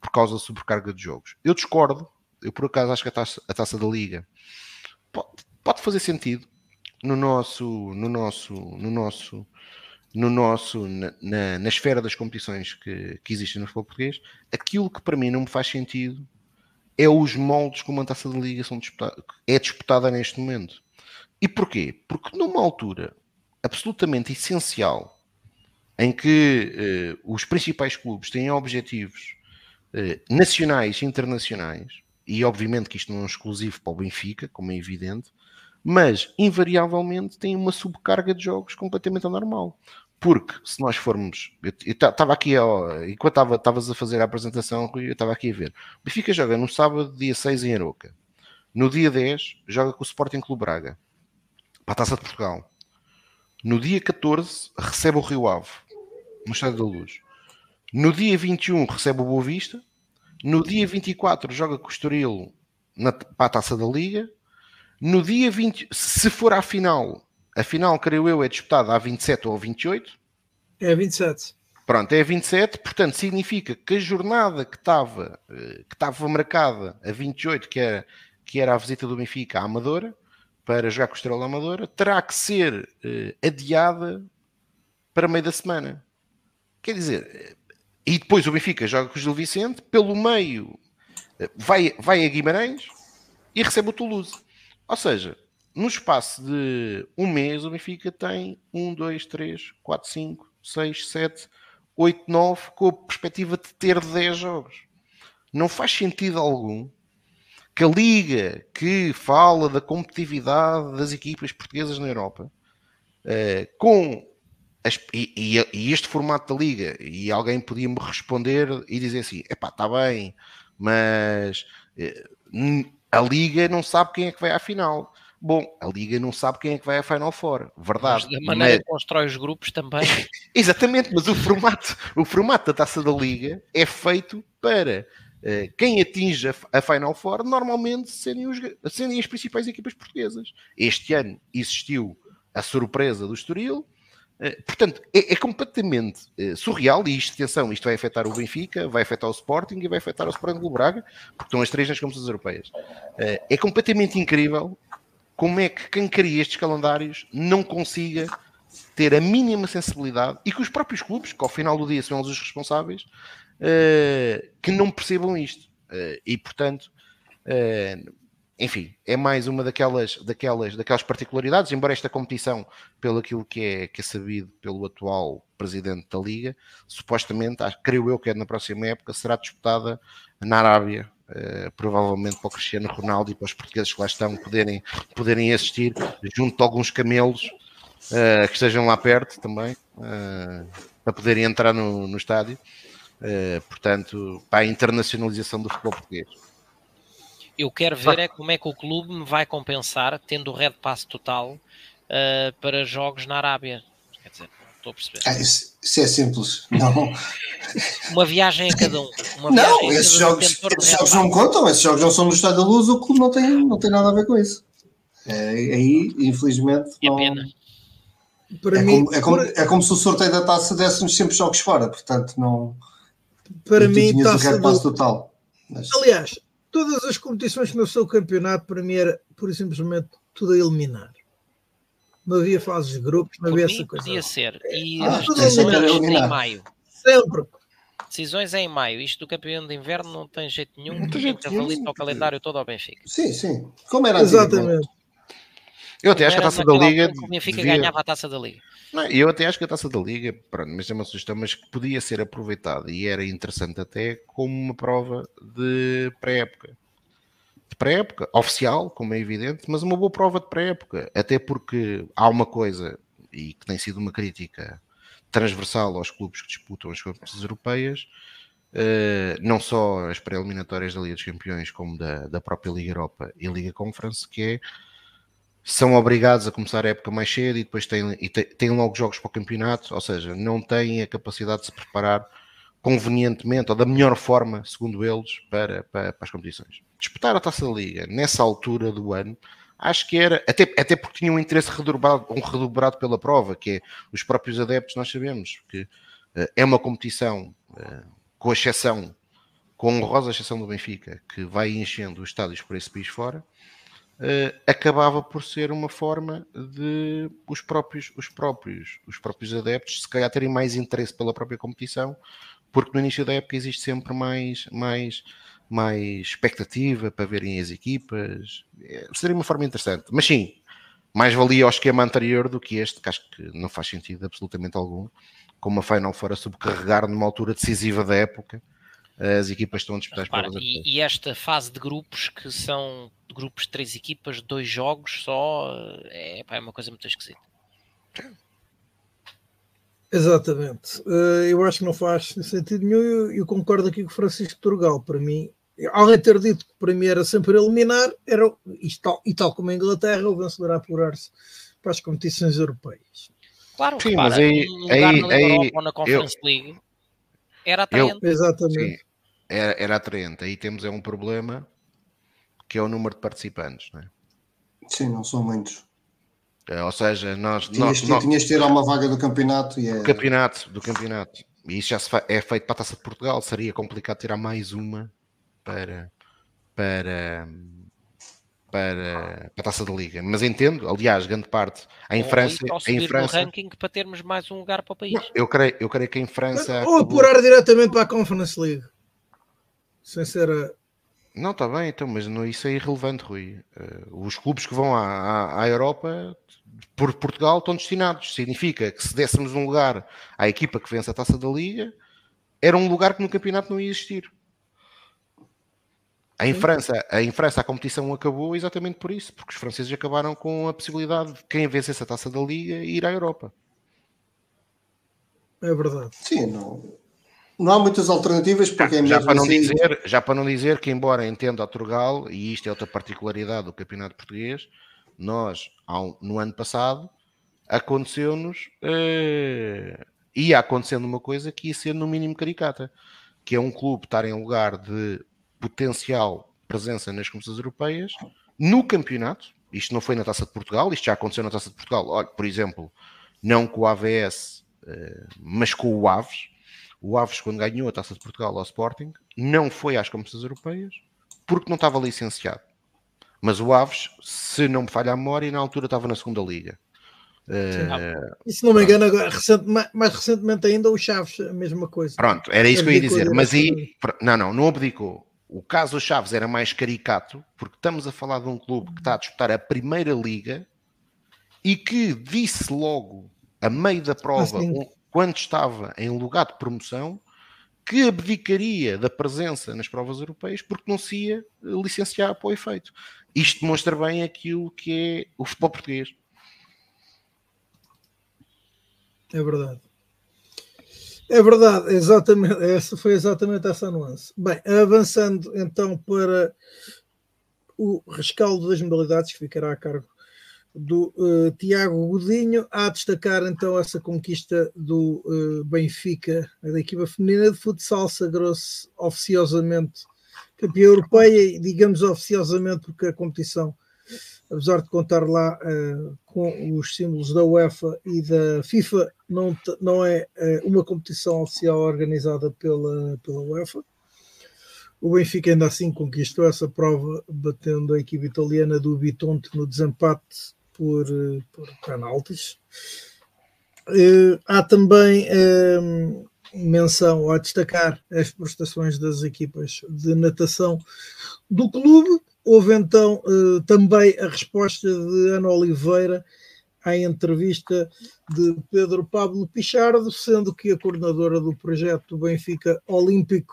por causa da sobrecarga de jogos. Eu discordo, eu por acaso acho que a taça, a taça da Liga pode, pode fazer sentido no nosso, no nosso, no nosso, no nosso, na, na, na esfera das competições que, que existem no futebol português. Aquilo que para mim não me faz sentido é os moldes como a taça da Liga são disputada, é disputada neste momento. E porquê? Porque numa altura absolutamente essencial em que eh, os principais clubes têm objetivos eh, nacionais e internacionais, e obviamente que isto não é exclusivo para o Benfica, como é evidente, mas invariavelmente tem uma subcarga de jogos completamente anormal. Porque se nós formos. Estava aqui, ó, enquanto estavas a fazer a apresentação, eu estava aqui a ver. O Benfica joga no sábado, dia 6 em Aroca. No dia 10, joga com o Sporting Clube Braga para a Taça de Portugal. No dia 14, recebe o Rio Ave, no Estádio da Luz. No dia 21, recebe o Boa Vista. No dia 24, joga com o Estoril na, para a Taça da Liga. No dia 20, se for à final, a final, creio eu, é disputada a 27 ou 28. É 27. Pronto, é 27, portanto significa que a jornada que estava, eh, que estava marcada a 28, que era, que era a visita do Benfica à Amadora, para jogar com o Estrela Amadora terá que ser uh, adiada para meio da semana. Quer dizer, e depois o Benfica joga com o Gil Vicente, pelo meio vai, vai a Guimarães e recebe o Toulouse. Ou seja, no espaço de um mês o Benfica tem 1, 2, 3, 4, 5, 6, 7, 8, 9, com a perspectiva de ter 10 jogos. Não faz sentido algum que a liga que fala da competitividade das equipas portuguesas na Europa, uh, com as, e, e, este formato da liga, e alguém podia-me responder e dizer assim: epá, está bem, mas uh, a liga não sabe quem é que vai à final. Bom, a Liga não sabe quem é que vai à Final Four, verdade. Mas da maneira mas... que constrói os grupos também. Exatamente, mas o formato, o formato da taça da Liga é feito para eh, quem atinge a Final Four normalmente serem, os, serem as principais equipas portuguesas. Este ano existiu a surpresa do Estoril, portanto, é, é completamente eh, surreal e isto, atenção, isto vai afetar o Benfica, vai afetar o Sporting e vai afetar o Sporting do Braga, porque estão as três nas competições europeias. É completamente incrível como é que quem cria estes calendários não consiga ter a mínima sensibilidade e que os próprios clubes, que ao final do dia são os responsáveis, que não percebam isto. E, portanto, enfim, é mais uma daquelas, daquelas, daquelas particularidades, embora esta competição, pelo aquilo que é, que é sabido pelo atual presidente da Liga, supostamente, creio eu que é na próxima época, será disputada na Arábia, uh, provavelmente para o Cristiano Ronaldo e para os portugueses que lá estão poderem, poderem assistir, junto de alguns camelos uh, que estejam lá perto também, uh, para poderem entrar no, no estádio. portanto, para a internacionalização do futebol português. Eu quero ver é como é que o clube me vai compensar, tendo o Red Pass total, uh, para jogos na Arábia. Quer dizer, estou a perceber. Ah, isso, isso, é simples. Não. uma viagem a cada um. não, esses jogos, esses jogos não contam, esses jogos não são no Estado da Luz, o clube não tem, não tem nada a ver com isso. É, aí, infelizmente, é não. É para é, mim, como, é, como, é como se o sorteio da taça desse-nos sempre jogos fora, portanto, não. Para mim, taça do... total. Mas... Aliás, todas as competições que não sou campeonato, para mim era pura e simplesmente tudo a eliminar. Não havia fases de grupos, não havia essa coisa. Podia ser. E ah, as decisões em maio. Sempre. Decisões é em maio. Isto do campeão de inverno não tem jeito nenhum. Não tem jeito nenhum. o calendário todo ao Benfica. Sim, sim. Como era Exatamente. Eu até acho que a taça da Liga. O Benfica devia... ganhava a taça da Liga. Não, eu até acho que a taça da Liga, pronto, mas é uma sugestão, mas que podia ser aproveitada e era interessante até como uma prova de pré-época. De pré-época, oficial, como é evidente, mas uma boa prova de pré-época. Até porque há uma coisa, e que tem sido uma crítica transversal aos clubes que disputam as competições europeias, Uh, não só as pré-eliminatórias da Liga dos Campeões, como da, da própria Liga Europa e Liga Conference, que é são obrigados a começar a época mais cedo e depois têm, e têm logo jogos para o campeonato, ou seja, não têm a capacidade de se preparar convenientemente ou da melhor forma, segundo eles, para, para, para as competições. Disputar a taça da Liga nessa altura do ano, acho que era, até, até porque tinha um interesse redobrado, um redobrado pela prova, que é os próprios adeptos, nós sabemos que uh, é uma competição, uh, com exceção, com honrosa exceção do Benfica, que vai enchendo os estádios por esse país fora uh, acabava por ser uma forma de os próprios, os próprios, os próprios adeptos se calhar terem mais interesse pela própria competição, porque no início da época existe sempre mais, mais, mais expectativa para verem as equipas. É, seria uma forma interessante. Mas sim, mais valia ao esquema anterior do que este, que acho que não faz sentido absolutamente algum, como a Final fora subcarregar numa altura decisiva da época as equipas estão a disputar as provas. E, e, esta fase de grupos, que são grupos de três equipas, dois jogos só, é, pá, é uma coisa muito esquisita. Exatamente. Eh, eu acho que não faz sentido nenhum. Eu, concordo aqui com o Francisco Turgal. Para mim, alguém ter dito que para mim era sempre eliminar, era, e, tal, e tal como a Inglaterra, o vencedor a apurar-se para as competições europeias. Claro, Sim, repara, mas aí, um lugar aí, na aí, Europa ou na Conference eu, League era atraente. Eu, exatamente. Sim, era, era atraente. Aí temos é um problema que é o número de participantes, não é? Sim, não são muitos. É, ou seja, nós tinhas, nós, tinhas de ter uma vaga do campeonato e é... do campeonato, do campeonato. E isso já se é feito para a Taça de Portugal. Seria complicado tirar mais uma para para para, para a Taça da Liga. Mas entendo, aliás, grande parte em ou França, em França ranking para termos mais um lugar para o país. Não, eu creio, eu creio que em França ou apurar diretamente para a Conference League sem ser a... Não, está bem, então, mas não, isso é irrelevante, Rui. Uh, os clubes que vão à, à, à, Europa por Portugal estão destinados. Significa que se dessemos um lugar à equipa que vence a taça da Liga, era um lugar que no campeonato não ia existir. Em França, em França a competição acabou exatamente por isso, porque os franceses acabaram com a possibilidade de quem vencesse a taça da Liga ir à Europa. É verdade. Sim, não, não há muitas alternativas porque já, já para não assim... dizer já para não dizer que embora entenda a Turgal e isto é outra particularidade do campeonato português nós no ano passado aconteceu-nos eh, ia acontecendo uma coisa que ia ser no mínimo caricata que é um clube estar em lugar de potencial presença nas competições europeias no campeonato. Isto não foi na Taça de Portugal isto já aconteceu na Taça de Portugal. Olha por exemplo não com o AVS eh, mas com o Aves o Aves, quando ganhou a Taça de Portugal ao Sporting, não foi às competições europeias porque não estava licenciado. Mas o Aves, se não me falha a memória, na altura estava na segunda liga. Uh, e se não me engano, agora, recente, mais recentemente ainda o Chaves, a mesma coisa. Pronto, era isso que eu ia dizer. Mas aí, não, não, não abdicou. o caso Chaves era mais caricato, porque estamos a falar de um clube que está a disputar a primeira liga e que disse logo, a meio da prova, Assim. Quando estava em lugar de promoção, que abdicaria da presença nas provas europeias porque não se ia licenciar para o efeito. Isto demonstra bem aquilo que é o futebol português. É verdade. É verdade, exatamente. Essa foi exatamente essa nuance. Bem, avançando então para o rescaldo das modalidades que ficará a cargo do uh, Tiago Godinho, a destacar então essa conquista do uh, Benfica, da equipa feminina de futsal, sagrou-se oficiosamente campeã europeia, e digamos oficiosamente porque a competição apesar de contar lá uh, com os símbolos da UEFA e da FIFA, não, não é uma competição oficial organizada pela, pela UEFA. O Benfica ainda assim conquistou essa prova, batendo a equipe italiana do Bitonte no desempate por, uh, por penaltis. há também menção a destacar as prestações das equipas de natação do clube, Houve então uh, também a resposta de Ana Oliveira à entrevista de Pedro Pablo Pichardo, sendo que a coordenadora do projeto do Benfica Olímpico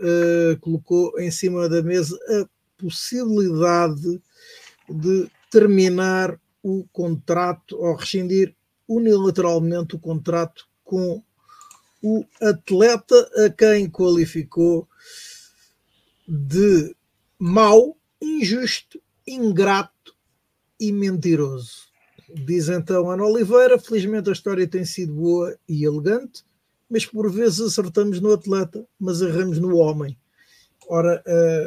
uh, colocou em cima da mesa a possibilidade de terminar o contrato ou rescindir unilateralmente o contrato com o atleta a quem qualificou de mau injusto, ingrato e mentiroso. Diz então Ana Oliveira: felizmente a história tem sido boa e elegante, mas por vezes acertamos no atleta, mas erramos no homem. Ora,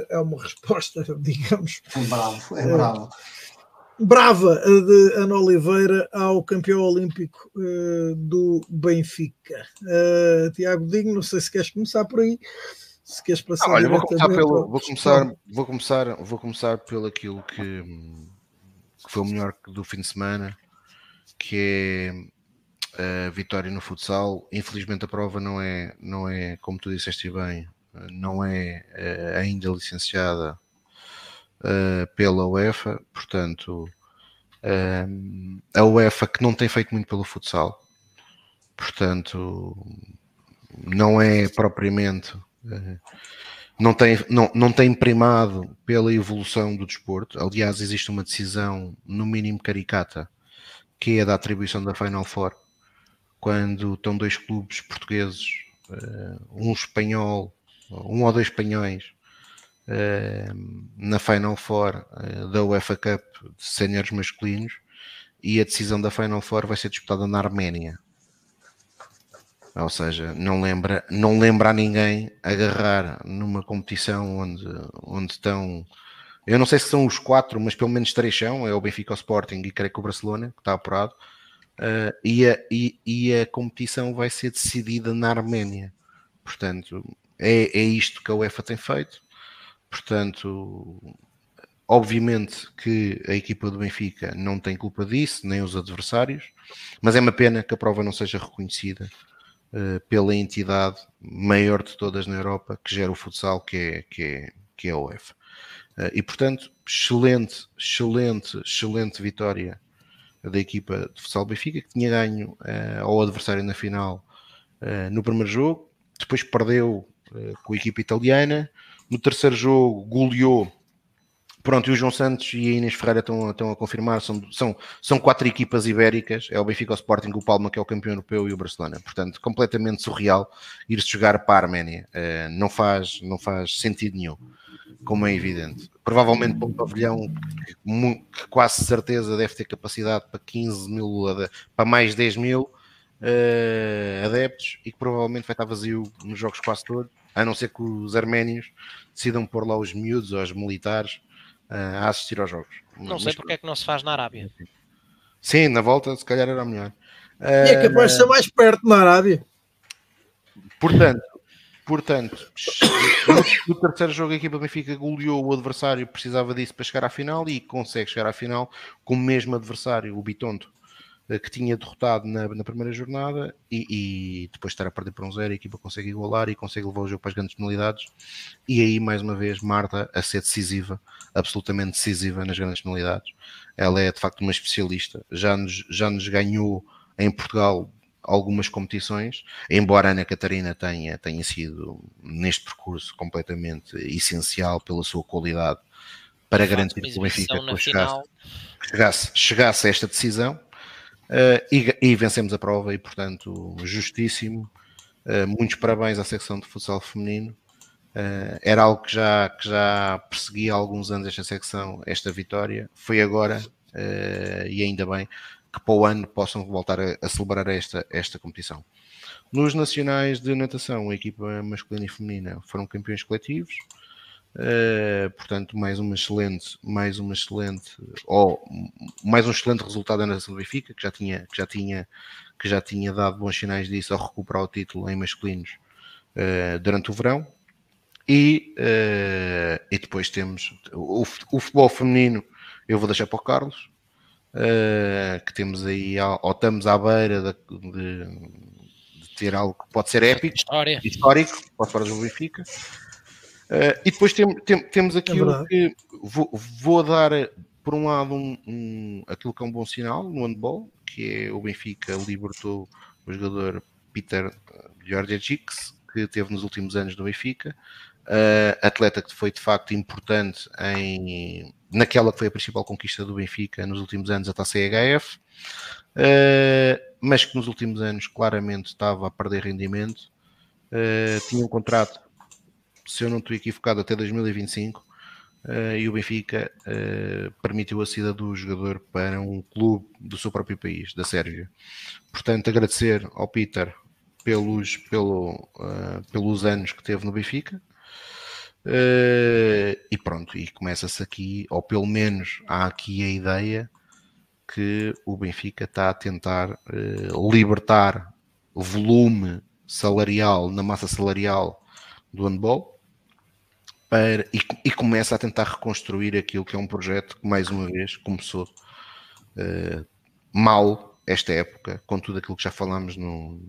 é uma resposta, digamos. Bravo, é bravo. Brava de Ana Oliveira ao campeão olímpico uh, do Benfica. Uh, Tiago Digno, não sei se queres começar por aí se queres passar ah, olha, vou começar pelo vou começar vou começar vou começar pelo aquilo que, que, foi o melhor do fim de semana que é a vitória no futsal infelizmente a prova não é não é como tu disseste bem não é ainda licenciada uh, pela UEFA portanto uh, a UEFA que não tem feito muito pelo futsal portanto não é propriamente não tem, não, não tem primado pela evolução do desporto. Aliás, existe uma decisão, no mínimo caricata, que é da atribuição da Final Four, quando estão dois clubes portugueses, eh, um espanhol, um ou dois espanhóis, eh, na Final Four eh, da UEFA Cup de séniores masculinos, e a decisão da Final Four vai ser disputada na Arménia. Ou seja, não lembra, não lembra a ninguém agarrar numa competição onde, onde estão. Eu não sei se são os quatro, mas pelo menos três são: é o Benfica, o Sporting e creio que o Barcelona, que está apurado. Uh, e, a, e, e, a competição vai ser decidida na Arménia. Portanto, é, é isto que a UEFA tem feito. Portanto, obviamente que a equipa do Benfica não tem culpa disso, nem os adversários, mas é uma pena que a prova não seja reconhecida uh, pela entidade maior de todas na Europa que gera o futsal, que é, que é, que é a UEFA. Uh, e portanto, excelente, excelente, excelente vitória da equipa de futsal Benfica, que tinha ganho uh, ao adversário na final no primeiro jogo, depois perdeu com a equipa italiana, no terceiro jogo goleou Pronto, e o João Santos e a Inês Ferreira estão, estão a confirmar, são, são, são quatro equipas ibéricas, é o Benfica, o Sporting, o Palma, que é o campeão europeu, e o Barcelona. Portanto, completamente surreal ir-se jogar para a Arménia. Uh, não, faz, não faz sentido nenhum, como é evidente. Provavelmente para um pavilhão que, que, quase certeza deve ter capacidade para 15 mil, para mais 10 mil uh, adeptos, e que provavelmente vai estar vazio nos jogos quase todos, a não ser que os arménios decidam pôr lá os miúdos ou os militares a assistir aos jogos. Não sei porque é que não se faz na Arábia. Sim, na volta se calhar era melhor. E é capaz de ser mais perto na Arábia. Portanto, portanto no, terceiro jogo a equipa Benfica goleou o adversário, precisava disso para chegar à final e consegue chegar à final com o mesmo adversário, o Bitonto. Eh, que tinha derrotado na, na primeira jornada e, e, depois estar a perder por um zero, a equipa consegue igualar e consegue levar o jogo para as grandes penalidades. E aí, mais uma vez, Marta a ser decisiva, absolutamente decisiva nas grandes penalidades. Ela é de facto uma especialista, já nos, já nos ganhou em Portugal algumas competições, embora a Ana Catarina tenha, tenha sido neste percurso completamente essencial pela sua qualidade para garantir que o Benfica chegasse, chegasse, a esta decisão e, e, vencemos a prova e, portanto, justíssimo. Uh, muitos parabéns à secção de futsal feminino. Uh, era algo que já, que já perseguia há alguns anos esta secção, esta vitória. Foi agora, e ainda bem, que para o ano possam voltar a, a, celebrar esta, esta competição. Nos nacionais de natação, a equipa masculina e feminina foram campeões coletivos. Uh, portanto, mais uma excelente, mais uma excelente, ou mais um excelente resultado Nação do Benfica, que já tinha, que já tinha, que já tinha dado bons sinais disso ao recuperar o título em masculinos uh, durante o verão. E, uh, e depois temos o, o, futebol feminino, eu vou deixar para o Carlos, que temos aí, ou estamos à beira de, de, de, ter algo que pode ser épico, História. histórico, para fora do Benfica. Uh, e depois tem, tem, temos aqui é que vou, vou, dar, por um lado, um, um, aquilo que é um bom sinal no handball, que é o Benfica libertou o jogador Peter Georgievich, que teve nos últimos anos no Benfica, uh, atleta que foi de facto importante em, naquela que foi a principal conquista do Benfica nos últimos anos, a taça EHF, uh, mas que nos últimos anos claramente estava a perder rendimento. Uh, tinha um contrato se eu não estou equivocado, até 2025. Uh, eh, e o Benfica uh, permitiu a saída do jogador para um clube do seu próprio país, da Sérvia. Portanto, agradecer ao Peter pelos, pelo, uh, pelos anos que teve no Benfica. e pronto, e começa-se aqui, ou pelo menos há aqui a ideia que o Benfica está a tentar libertar volume salarial na massa salarial do handball para, e, e, começa a tentar reconstruir aquilo que é um projeto que, mais uma vez, começou uh, mal esta época, com tudo aquilo que já falámos no,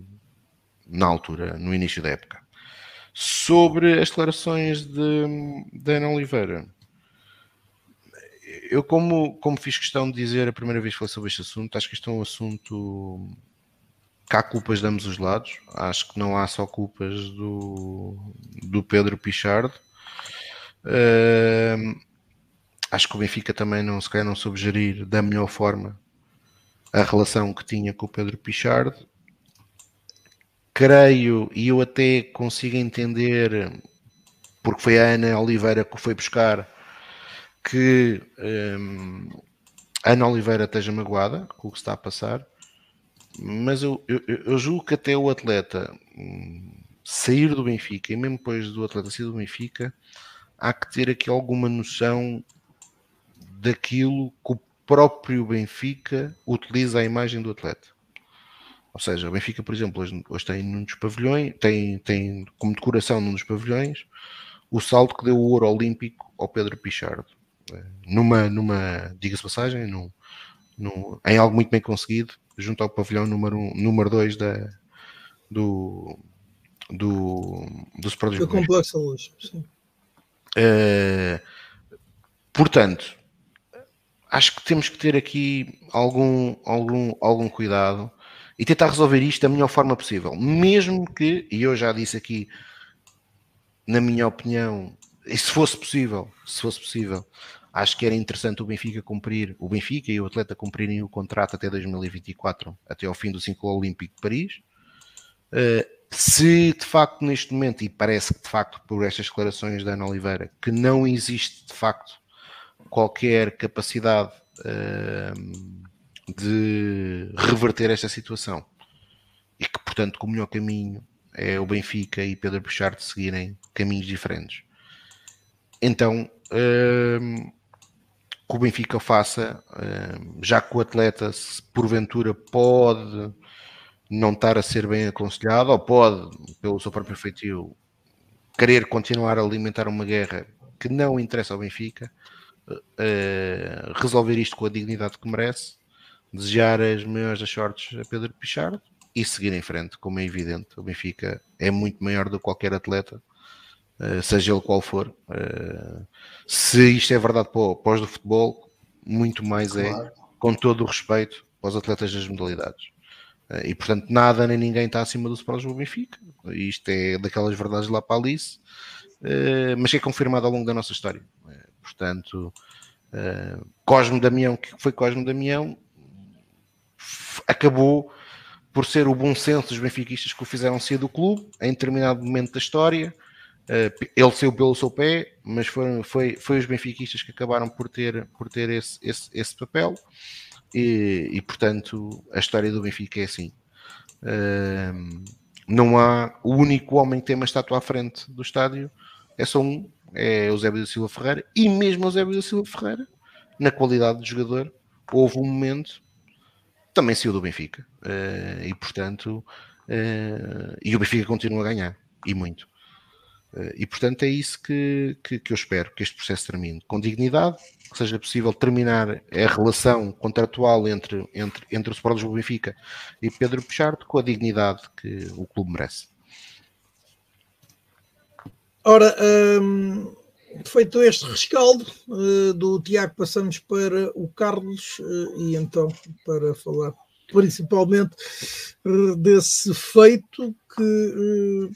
na altura, no início da época. Sobre as declarações de, Ana Oliveira, eu, como, como fiz questão de dizer a primeira vez que falei sobre este assunto, acho que isto é um assunto que há culpas de ambos os lados. Acho que não há só culpas do, do Pedro Pichardo Uh, acho que o Benfica também não se quer não soube gerir da melhor forma a relação que tinha com o Pedro Pichard. Creio, e eu até consigo entender, porque foi a Ana Oliveira que o foi buscar, que um, a Ana Oliveira esteja magoada com o que está a passar, mas eu, eu, eu julgo que até o atleta hum, sair do Benfica, e mesmo depois do atleta sair do Benfica, há que ter aqui alguma noção daquilo que o próprio Benfica utiliza a imagem do atleta. Ou seja, o Benfica, por exemplo, hoje, hoje tem num dos pavilhões, tem, tem como decoração num dos pavilhões o salto que deu o ouro olímpico ao Pedro Pichardo. Numa, numa diga-se passagem, num, num, em algo muito bem conseguido, junto ao pavilhão número 2 um, número dois da, do, do, do Sport Do Complexo Luz, sim. Uh, portanto, acho que temos que ter aqui algum, algum, algum cuidado e tentar resolver isto da melhor forma possível. Mesmo que, e eu já disse aqui, na minha opinião, e se fosse possível, se fosse possível, acho que era interessante o Benfica cumprir, o Benfica e o atleta cumprirem o contrato até 2024, até ao fim do ciclo olímpico de Paris. Uh, se de facto neste momento, e parece que de facto por estas declarações da Ana Oliveira, que não existe de facto qualquer capacidade uh, de reverter esta situação e que portanto o melhor caminho é o Benfica e Pedro Pichardo seguirem caminhos diferentes. Então, uh, que o Benfica faça, uh, já que o atleta se porventura pode não estar a ser bem aconselhado, ou pode, pelo seu próprio feitio, querer continuar a alimentar uma guerra que não interessa ao Benfica, uh, resolver isto com a dignidade que merece, desejar as maiores das sortes a Pedro Pichardo e seguir em frente, como é evidente. O Benfica é muito maior do que qualquer atleta, uh, seja ele qual for. Uh, se isto é verdade para, para os do futebol, muito mais é, claro. é, com todo o respeito, para os atletas das modalidades. Uh, e portanto, nada nem ninguém está acima do Sport Lisboa Benfica. Isto é daquelas verdades lá para Alice, mas que é confirmado ao longo da nossa história. portanto, Cosme Damião, que foi Cosme Damião, acabou por ser o bom senso dos benfiquistas que o fizeram ser do clube em determinado momento da história. Ele saiu pelo seu pé, mas foram, foi, foi os benfiquistas que acabaram por ter, por ter esse, esse, esse papel. E, e, portanto, a história do Benfica é assim. Uh, não há o único homem que tem uma estátua à frente do estádio, é só um, é Eusébio da Silva Ferreira, e mesmo Eusébio da Silva Ferreira, na qualidade de jogador, houve um momento também saiu do Benfica. Uh, e portanto, uh, e o Benfica continua a ganhar, e muito. Uh, e portanto é isso que, que, que, eu espero, que este processo termine com dignidade, que seja possível terminar a relação contratual entre, entre, entre o Sport Lisboa Benfica e Pedro Pichardo com a dignidade que o clube merece. Ora, hum, feito este rescaldo uh, do Tiago, passamos para o Carlos uh, e então para falar principalmente uh, desse feito que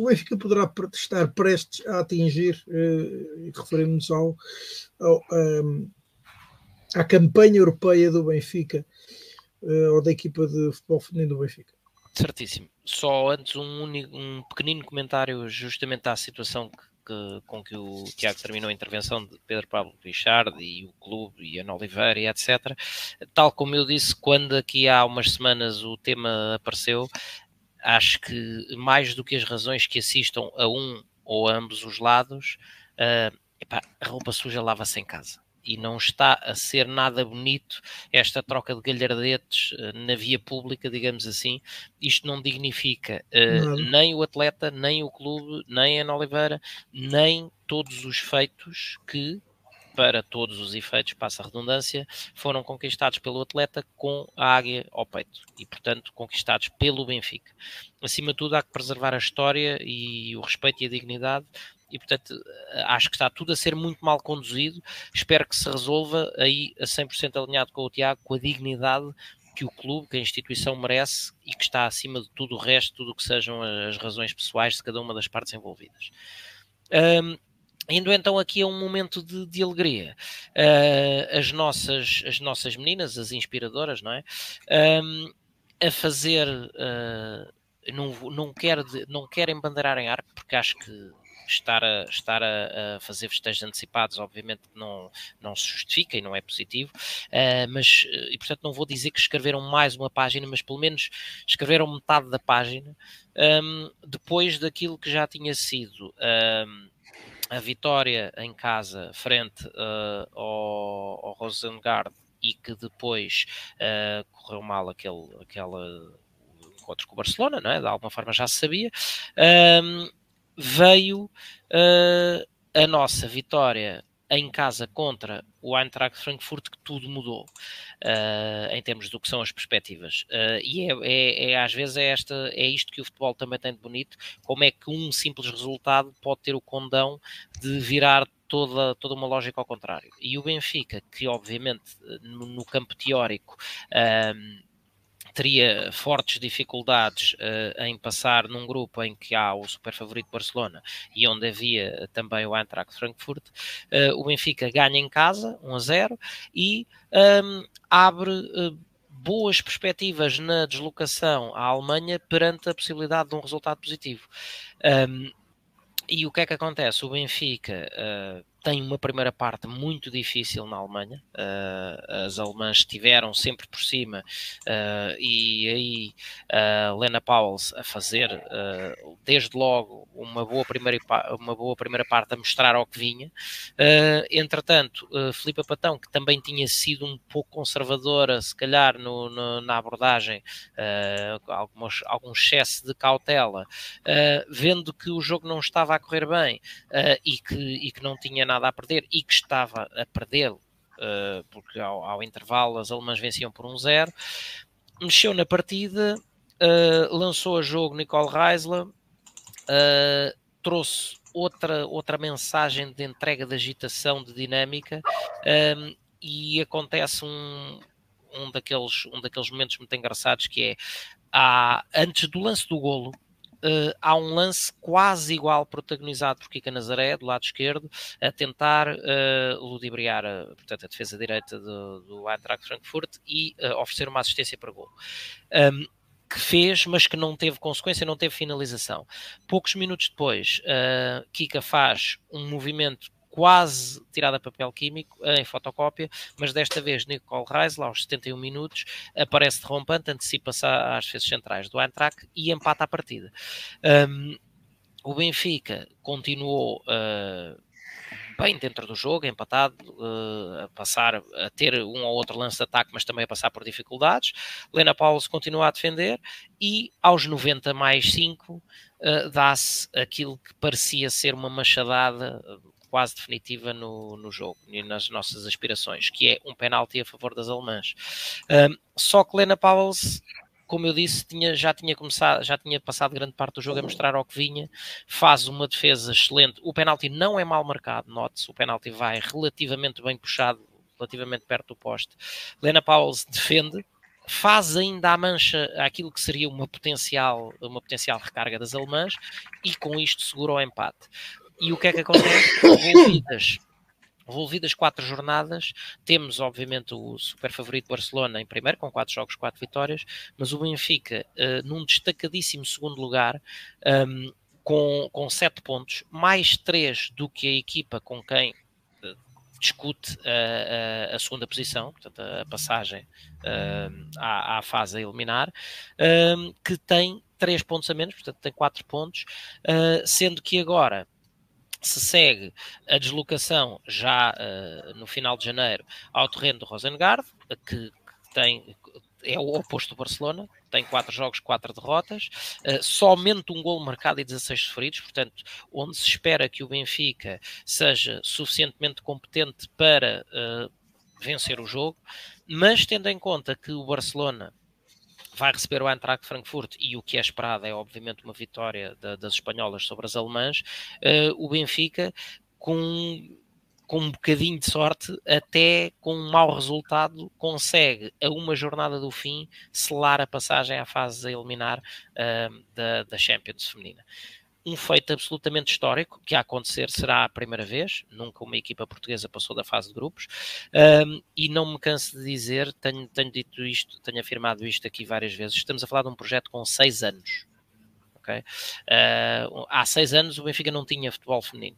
o Benfica poderá estar prestes a atingir, e referimos ao, ao um, à campanha europeia do Benfica, ou da equipa de futebol feminino do Benfica. Certíssimo. Só antes um, um pequenino comentário justamente à situação que que, com que o Tiago terminou a intervenção de Pedro Pablo Richard e o clube e Ana Oliveira e etc. Tal como eu disse, quando aqui há umas semanas o tema apareceu, acho que mais do que as razões que assistam a um ou a ambos os lados, uh, epá, a roupa suja lava-se em casa e não está a ser nada bonito esta troca de galhardetes uh, na via pública, digamos assim. Isto não dignifica uh, nem o atleta, nem o clube, nem a Ana Oliveira, nem todos os feitos que, para todos os efeitos, passa a redundância, foram conquistados pelo atleta com a águia ao peito e, portanto, conquistados pelo Benfica. Acima de tudo, há que preservar a história e o respeito e a dignidade e portanto acho que está tudo a ser muito mal conduzido. Espero que se resolva aí a 100% alinhado com o Tiago, com a dignidade que o clube, que a instituição merece e que está acima de tudo o resto, tudo o que sejam as razões pessoais de cada uma das partes envolvidas. Um, Indo então aqui a um momento de, de alegria, uh, as, nossas, as nossas meninas, as inspiradoras, não é? Um, a fazer, uh, não, não, quero, não quero embandeirar em arco, porque acho que estar a, estar a, a fazer festejos antecipados, obviamente não, não se justifica e não é positivo, uh, mas, e portanto não vou dizer que escreveram mais uma página, mas pelo menos escreveram metade da página, um, depois daquilo que já tinha sido um, a vitória em casa frente uh, ao, ao Rosengard e que depois uh, correu mal aquele, aquela encontro com o Barcelona, não é? de alguma forma já se sabia. Um, veio uh, a nossa vitória em casa contra o Eintracht Frankfurt que tudo mudou uh, em termos do que são as perspectivas. Uh, e é, é, é, às vezes é, esta, é isto que o futebol também tem de bonito como é que um simples resultado pode ter o condão de virar toda, toda uma lógica ao contrário. E o Benfica que obviamente no, no campo teórico teria fortes dificuldades uh, em passar num grupo em que há o super favorito Barcelona e onde havia também o Eintracht Frankfurt, uh, o Benfica ganha em casa 1 a 0 e um, abre uh, boas perspectivas na deslocação à Alemanha perante a possibilidade de um resultado positivo. Um, e o que é que acontece? O Benfica tem uma primeira parte muito difícil na Alemanha. Uh, as alemãs estiveram sempre por cima uh, e aí uh, Lena Pauls a fazer desde logo uma boa primeira uma boa primeira parte a mostrar ao que vinha. entretanto, uh, Filipe Patão que também tinha sido um pouco conservadora, se calhar no, no, na abordagem, algumas, algum excesso de cautela, vendo que o jogo não estava a correr bem e que, e que não tinha nada a perder e que estava a perder uh, porque ao, ao, intervalo as alemãs venciam por 1-0. Um Mexeu na partida, uh, lançou a jogo Nicole Reisler, trouxe outra, outra mensagem de entrega de agitação, de dinâmica, um, e acontece um, um, daqueles, um daqueles momentos muito engraçados que é há, antes do lance do golo, Uh, há um lance quase igual protagonizado por Kika Nazaré, do lado esquerdo, a tentar uh, ludibriar a, portanto, a defesa direita do, do Eintracht Frankfurt e uh, oferecer uma assistência para gol. Um, que fez, mas que não teve consequência, não teve finalização. Poucos minutos depois, uh, Kika faz um movimento quase tirado a papel químico em fotocópia, mas desta vez Nicole Reisler, aos 71 minutos, aparece derrompante, antecipa-se às defesas centrais do Eintracht e empata a partida. Um, o Benfica continuou uh, bem dentro do jogo, empatado, uh, a passar a ter um ou outro lance de ataque, mas também a passar por dificuldades. Lena Paulo continua a defender e aos 90 mais 5 uh, eh, dá-se aquilo que parecia ser uma machadada eh, quase definitiva no, no jogo e nas nossas aspirações, que é um penalti a favor das alemãs. só que Lena Pauls como eu disse, tinha, já tinha começado, já tinha passado grande parte do jogo a mostrar ao que vinha, faz uma defesa excelente. O penalti não é mal marcado, note-se, o penalti vai relativamente bem puxado, relativamente perto do poste. Lena Pauls defende, faz ainda a mancha aquilo que seria uma potencial, uma potencial recarga das alemãs e com isto segura o empate. E o que é que acontece? Envolvidas Envolvidas quatro jornadas, temos obviamente o super favorito Barcelona em primeiro, com quatro jogos, quatro vitórias, mas o Benfica uh, num destacadíssimo segundo lugar, um, ehm, com, com sete pontos, mais três do que a equipa com quem uh, discute a, a, a, segunda posição, portanto a passagem uh, à, à, fase a eliminar, ehm, que tem três pontos a menos, portanto tem quatro pontos, uh, sendo que agora se segue a deslocação já uh, no final de janeiro ao terreno do Rosengard, que, tem é o oposto do Barcelona, tem quatro jogos, quatro derrotas, uh, somente um gol marcado e 16 sofridos, portanto, onde se espera que o Benfica seja suficientemente competente para uh, vencer o jogo, mas tendo em conta que o Barcelona vai receber o Eintracht Frankfurt e o que é esperado é obviamente uma vitória da, das espanholas sobre as alemãs, uh, o Benfica com com um bocadinho de sorte, até com um mau resultado, consegue, a uma jornada do fim, selar a passagem à fase a eliminar uh, da, da Champions feminina um feito absolutamente histórico, que a acontecer será a primeira vez, nunca uma equipa portuguesa passou da fase de grupos, um, e não me canso de dizer, tenho, tenho dito isto, tenho afirmado isto aqui várias vezes, estamos a falar de um projeto com seis anos? Uh, há seis anos o Benfica não tinha futebol feminino,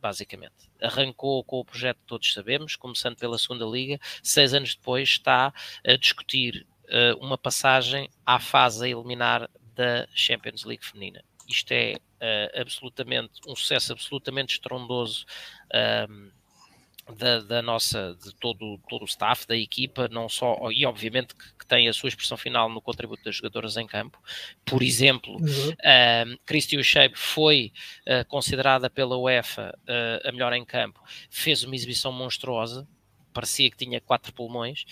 basicamente. Arrancou com o projeto que todos sabemos, começando pela segunda liga, seis anos depois está a discutir uh, uma passagem à fase a eliminar da Champions League feminina isto é uh, absolutamente um sucesso absolutamente estrondoso um, da, da, nossa, de todo, todo o staff, da equipa, não só, e obviamente que, que, tem a sua expressão final no contributo das jogadoras em campo. Por exemplo, uhum. um, O'Shea foi uh, considerada pela UEFA uh, a melhor em campo, fez uma exibição monstruosa, parecia que tinha quatro pulmões.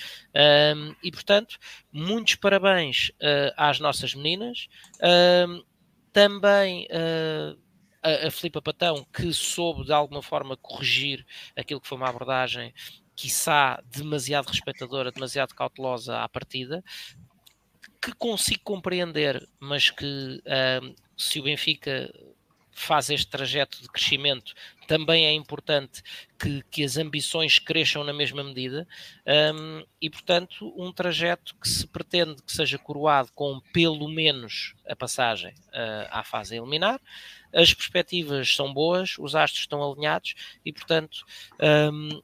Um, e portanto, muitos parabéns uh, às nossas meninas. Um, também uh, a, a Filipa Patão, que soube de alguma forma corrigir aquilo que foi uma abordagem, quiçá demasiado respeitadora, demasiado cautelosa à partida, que consigo compreender, mas que uh, se o Benfica faz este trajeto de crescimento, também é importante que, que as ambições cresçam na mesma medida um, e, portanto, um trajeto que se pretende que seja coroado com pelo menos a passagem uh, à fase a eliminar. As perspectivas são boas, os astros estão alinhados e, portanto, um,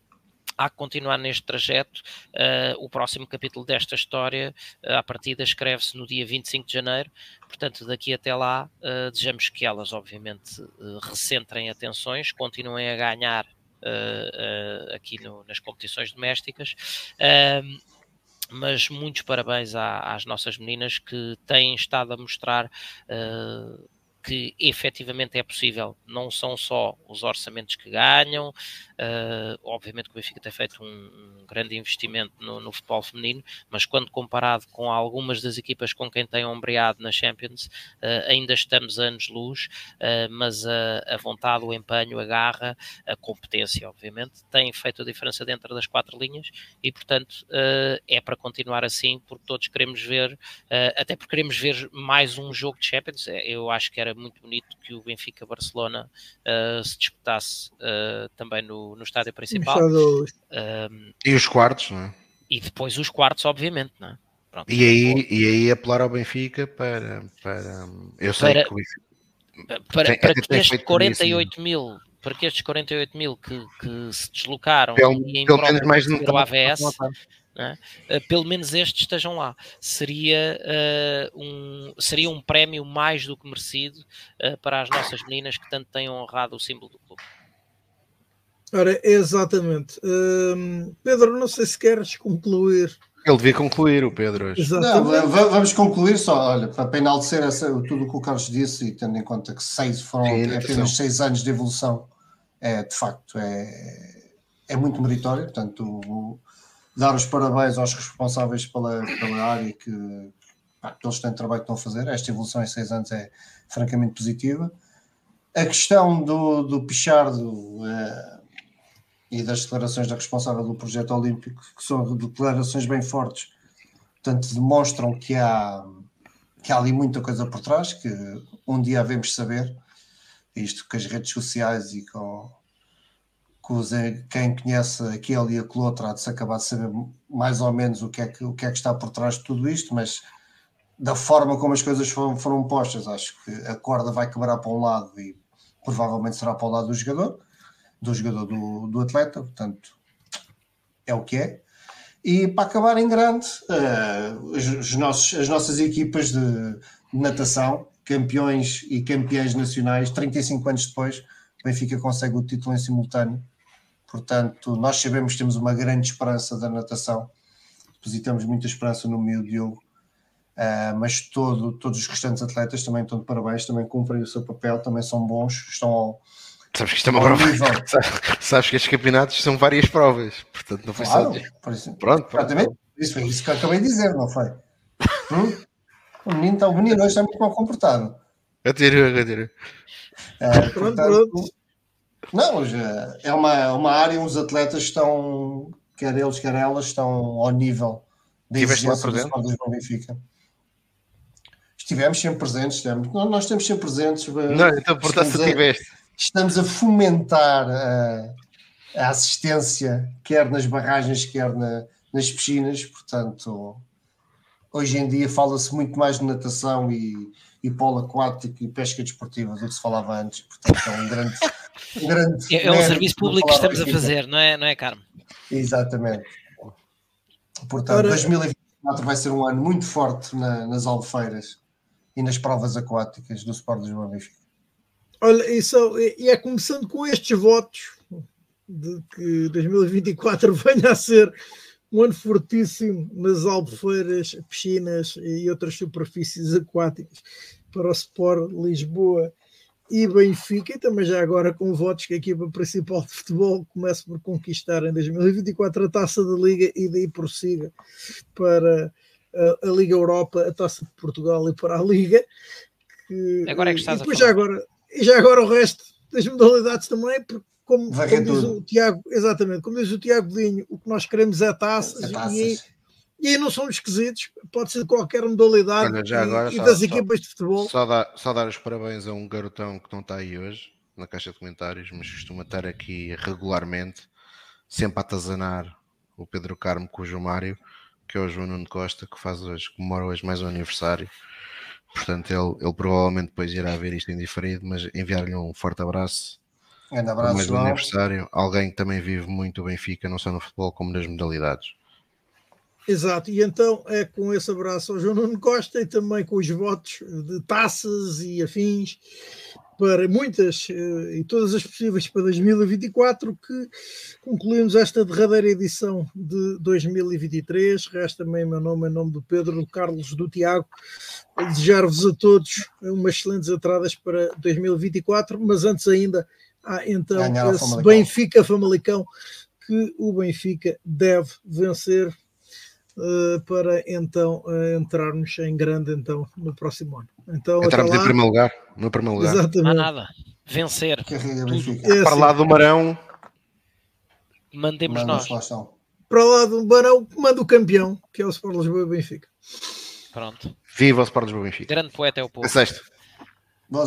há que continuar neste trajeto. Uh, o próximo capítulo desta história, uh, à partida, escreve-se no dia 25 de janeiro. Portanto, daqui até lá, uh, desejamos que elas, obviamente, uh, recentrem atenções, continuem a ganhar aqui no, nas competições domésticas. mas muitos parabéns às nossas meninas que têm estado a mostrar que efetivamente é possível, não são só os orçamentos que ganham, uh, obviamente que o Benfica tem feito um, um grande investimento no, no, futebol feminino, mas quando comparado com algumas das equipas com quem tem ombreado na Champions, uh, ainda estamos anos-luz, uh, mas a, a, vontade, o empenho, a garra, a competência, obviamente, tem feito a diferença dentro das quatro linhas e, portanto, é para continuar assim, porque todos queremos ver, até porque queremos ver mais um jogo de Champions, eu acho que era muito bonito que o Benfica-Barcelona uh, se disputasse uh, também no, no estádio principal. Um, e os quartos, não é? E depois os quartos, obviamente, não é? Pronto, e, aí, e aí apelar ao Benfica para. para eu sei para, que o Benfica. Para, tem, para que estes 48 mil para que estes 48 mil que, que se deslocaram pelo, e em pelo menos mais no AVS é? pelo menos estes estejam lá. Seria, uh, um, seria um prémio mais do que merecido uh, para as nossas meninas que tanto têm honrado o símbolo do clube. Ora, exatamente. Uh, Pedro, não sei se queres concluir. Ele devia concluir, o Pedro. Hoje. Não, vamos concluir só, olha, para enaltecer essa, tudo o que o Carlos disse e tendo em conta que seis foram Sim, apenas seis anos de evolução, é, de facto é, é muito meritório. Portanto, dar os parabéns aos responsáveis pela, pela área que, pá, eles têm trabalho que estão a fazer. Esta evolução em seis anos é francamente positiva. A questão do, do Pichardo eh, e das declarações da responsável do projeto olímpico, que são declarações bem fortes, portanto, demonstram que há, que há ali muita coisa por trás, que um dia havemos saber, isto com as redes sociais e com, quem conhece aquele e aquele outro há de se acabar de saber mais ou menos o que, é que, o que é que está por trás de tudo isto, mas da forma como as coisas foram, foram postas, acho que a corda vai quebrar para um lado e provavelmente será para o lado do jogador, do jogador do, do atleta, portanto é o que é. E para acabar em grande, uh, os, os nossos, as nossas equipas de natação, campeões e campeãs nacionais, 35 anos depois, Benfica consegue o título em simultâneo Portanto, nós sabemos que temos uma grande esperança da natação, depositamos muita esperança no meu Diogo, uh, mas todo, todos os restantes atletas também estão de parabéns, também cumprem o seu papel, também são bons, estão ao. Sabes que isto é uma prova. Sabes que estes campeonatos são várias provas, portanto não foi claro, só. Por isso, pronto, pronto. Isso foi isso que eu acabei de dizer, não foi? Hum? O menino está, o menino hoje está muito mal comportado. Atiro, atiro. Uh, portanto, não, é uma, uma área onde os atletas estão, quer eles, quer elas, estão ao nível da exigência do Sport do Benfica. Estivemos sempre presentes, estivemos. nós estamos sempre presentes. Eh, Não, então, portanto, estamos, a, estamos a fomentar a, a, assistência, quer nas barragens, quer na, nas piscinas, portanto, hoje em dia fala-se muito mais de natação e, e polo aquático e pesca desportiva do que se falava antes, portanto, é um grande. Grande é, é um serviço público que estamos a fazer, não é, não é Carmo? Exatamente. Portanto, Ora... 2024 vai ser um ano muito forte na, nas albufeiras e nas provas aquáticas do Sport de João Benfica. Olha, isso, e é começando com estes votos de que 2024 venha a ser um ano fortíssimo nas albufeiras, piscinas e outras superfícies aquáticas para o Sport Lisboa e Benfica, e também já agora com votos que a equipa principal de futebol comece por conquistar em 2024 a taça da Liga e daí prossiga para a, a, Liga Europa, a taça de Portugal e para a Liga. Que, agora é que estás e depois já agora, e já agora o resto das modalidades também, porque como, como diz o Tiago, exatamente, como diz o Tiago Dinho, o que nós queremos é taças, é taças. E, e aí não são esquisitos, pode ser de qualquer modalidade Olha, já agora, e, só, das equipas de futebol. Só dar, só dar os parabéns a um garotão que não está aí hoje na caixa de comentários, mas costuma estar aqui regularmente, sempre a atazanar o Pedro Carmo com o João Mário, que é o João Nuno Costa, que faz hoje, comemora hoje mais um aniversário. Portanto, ele, ele provavelmente depois irá ver isto em diferido, mas enviar-lhe um forte abraço. Um abraço, mais um aniversário. Alguém que também vive muito o Benfica, não só no futebol como nas modalidades. Exato, e então é com esse abraço ao João Nuno Costa e também com os votos de taças e afins para muitas eh, e todas as possíveis para 2024 que concluímos esta derradeira edição de 2023. Resta-me em meu nome, em nome do Pedro, do Carlos, do Tiago, desejar-vos a todos umas excelentes entradas para 2024, mas antes ainda há então esse Famalicão. Benfica Famalicão que o Benfica deve vencer para então eh, entrarmos em grande então no próximo ano. Então, até Entramos em lá. primeiro lugar. No primeiro lugar. Não há Exatamente. nada. Vencer. Carrega. É Para assim, lá do Marão, Mandemos Manda nós. lá para lá do Barão, manda o campeão, que é o Sport Lisboa e Benfica. Pronto. viva o Sport Lisboa Benfica. Grande poeta é o povo. É sexto.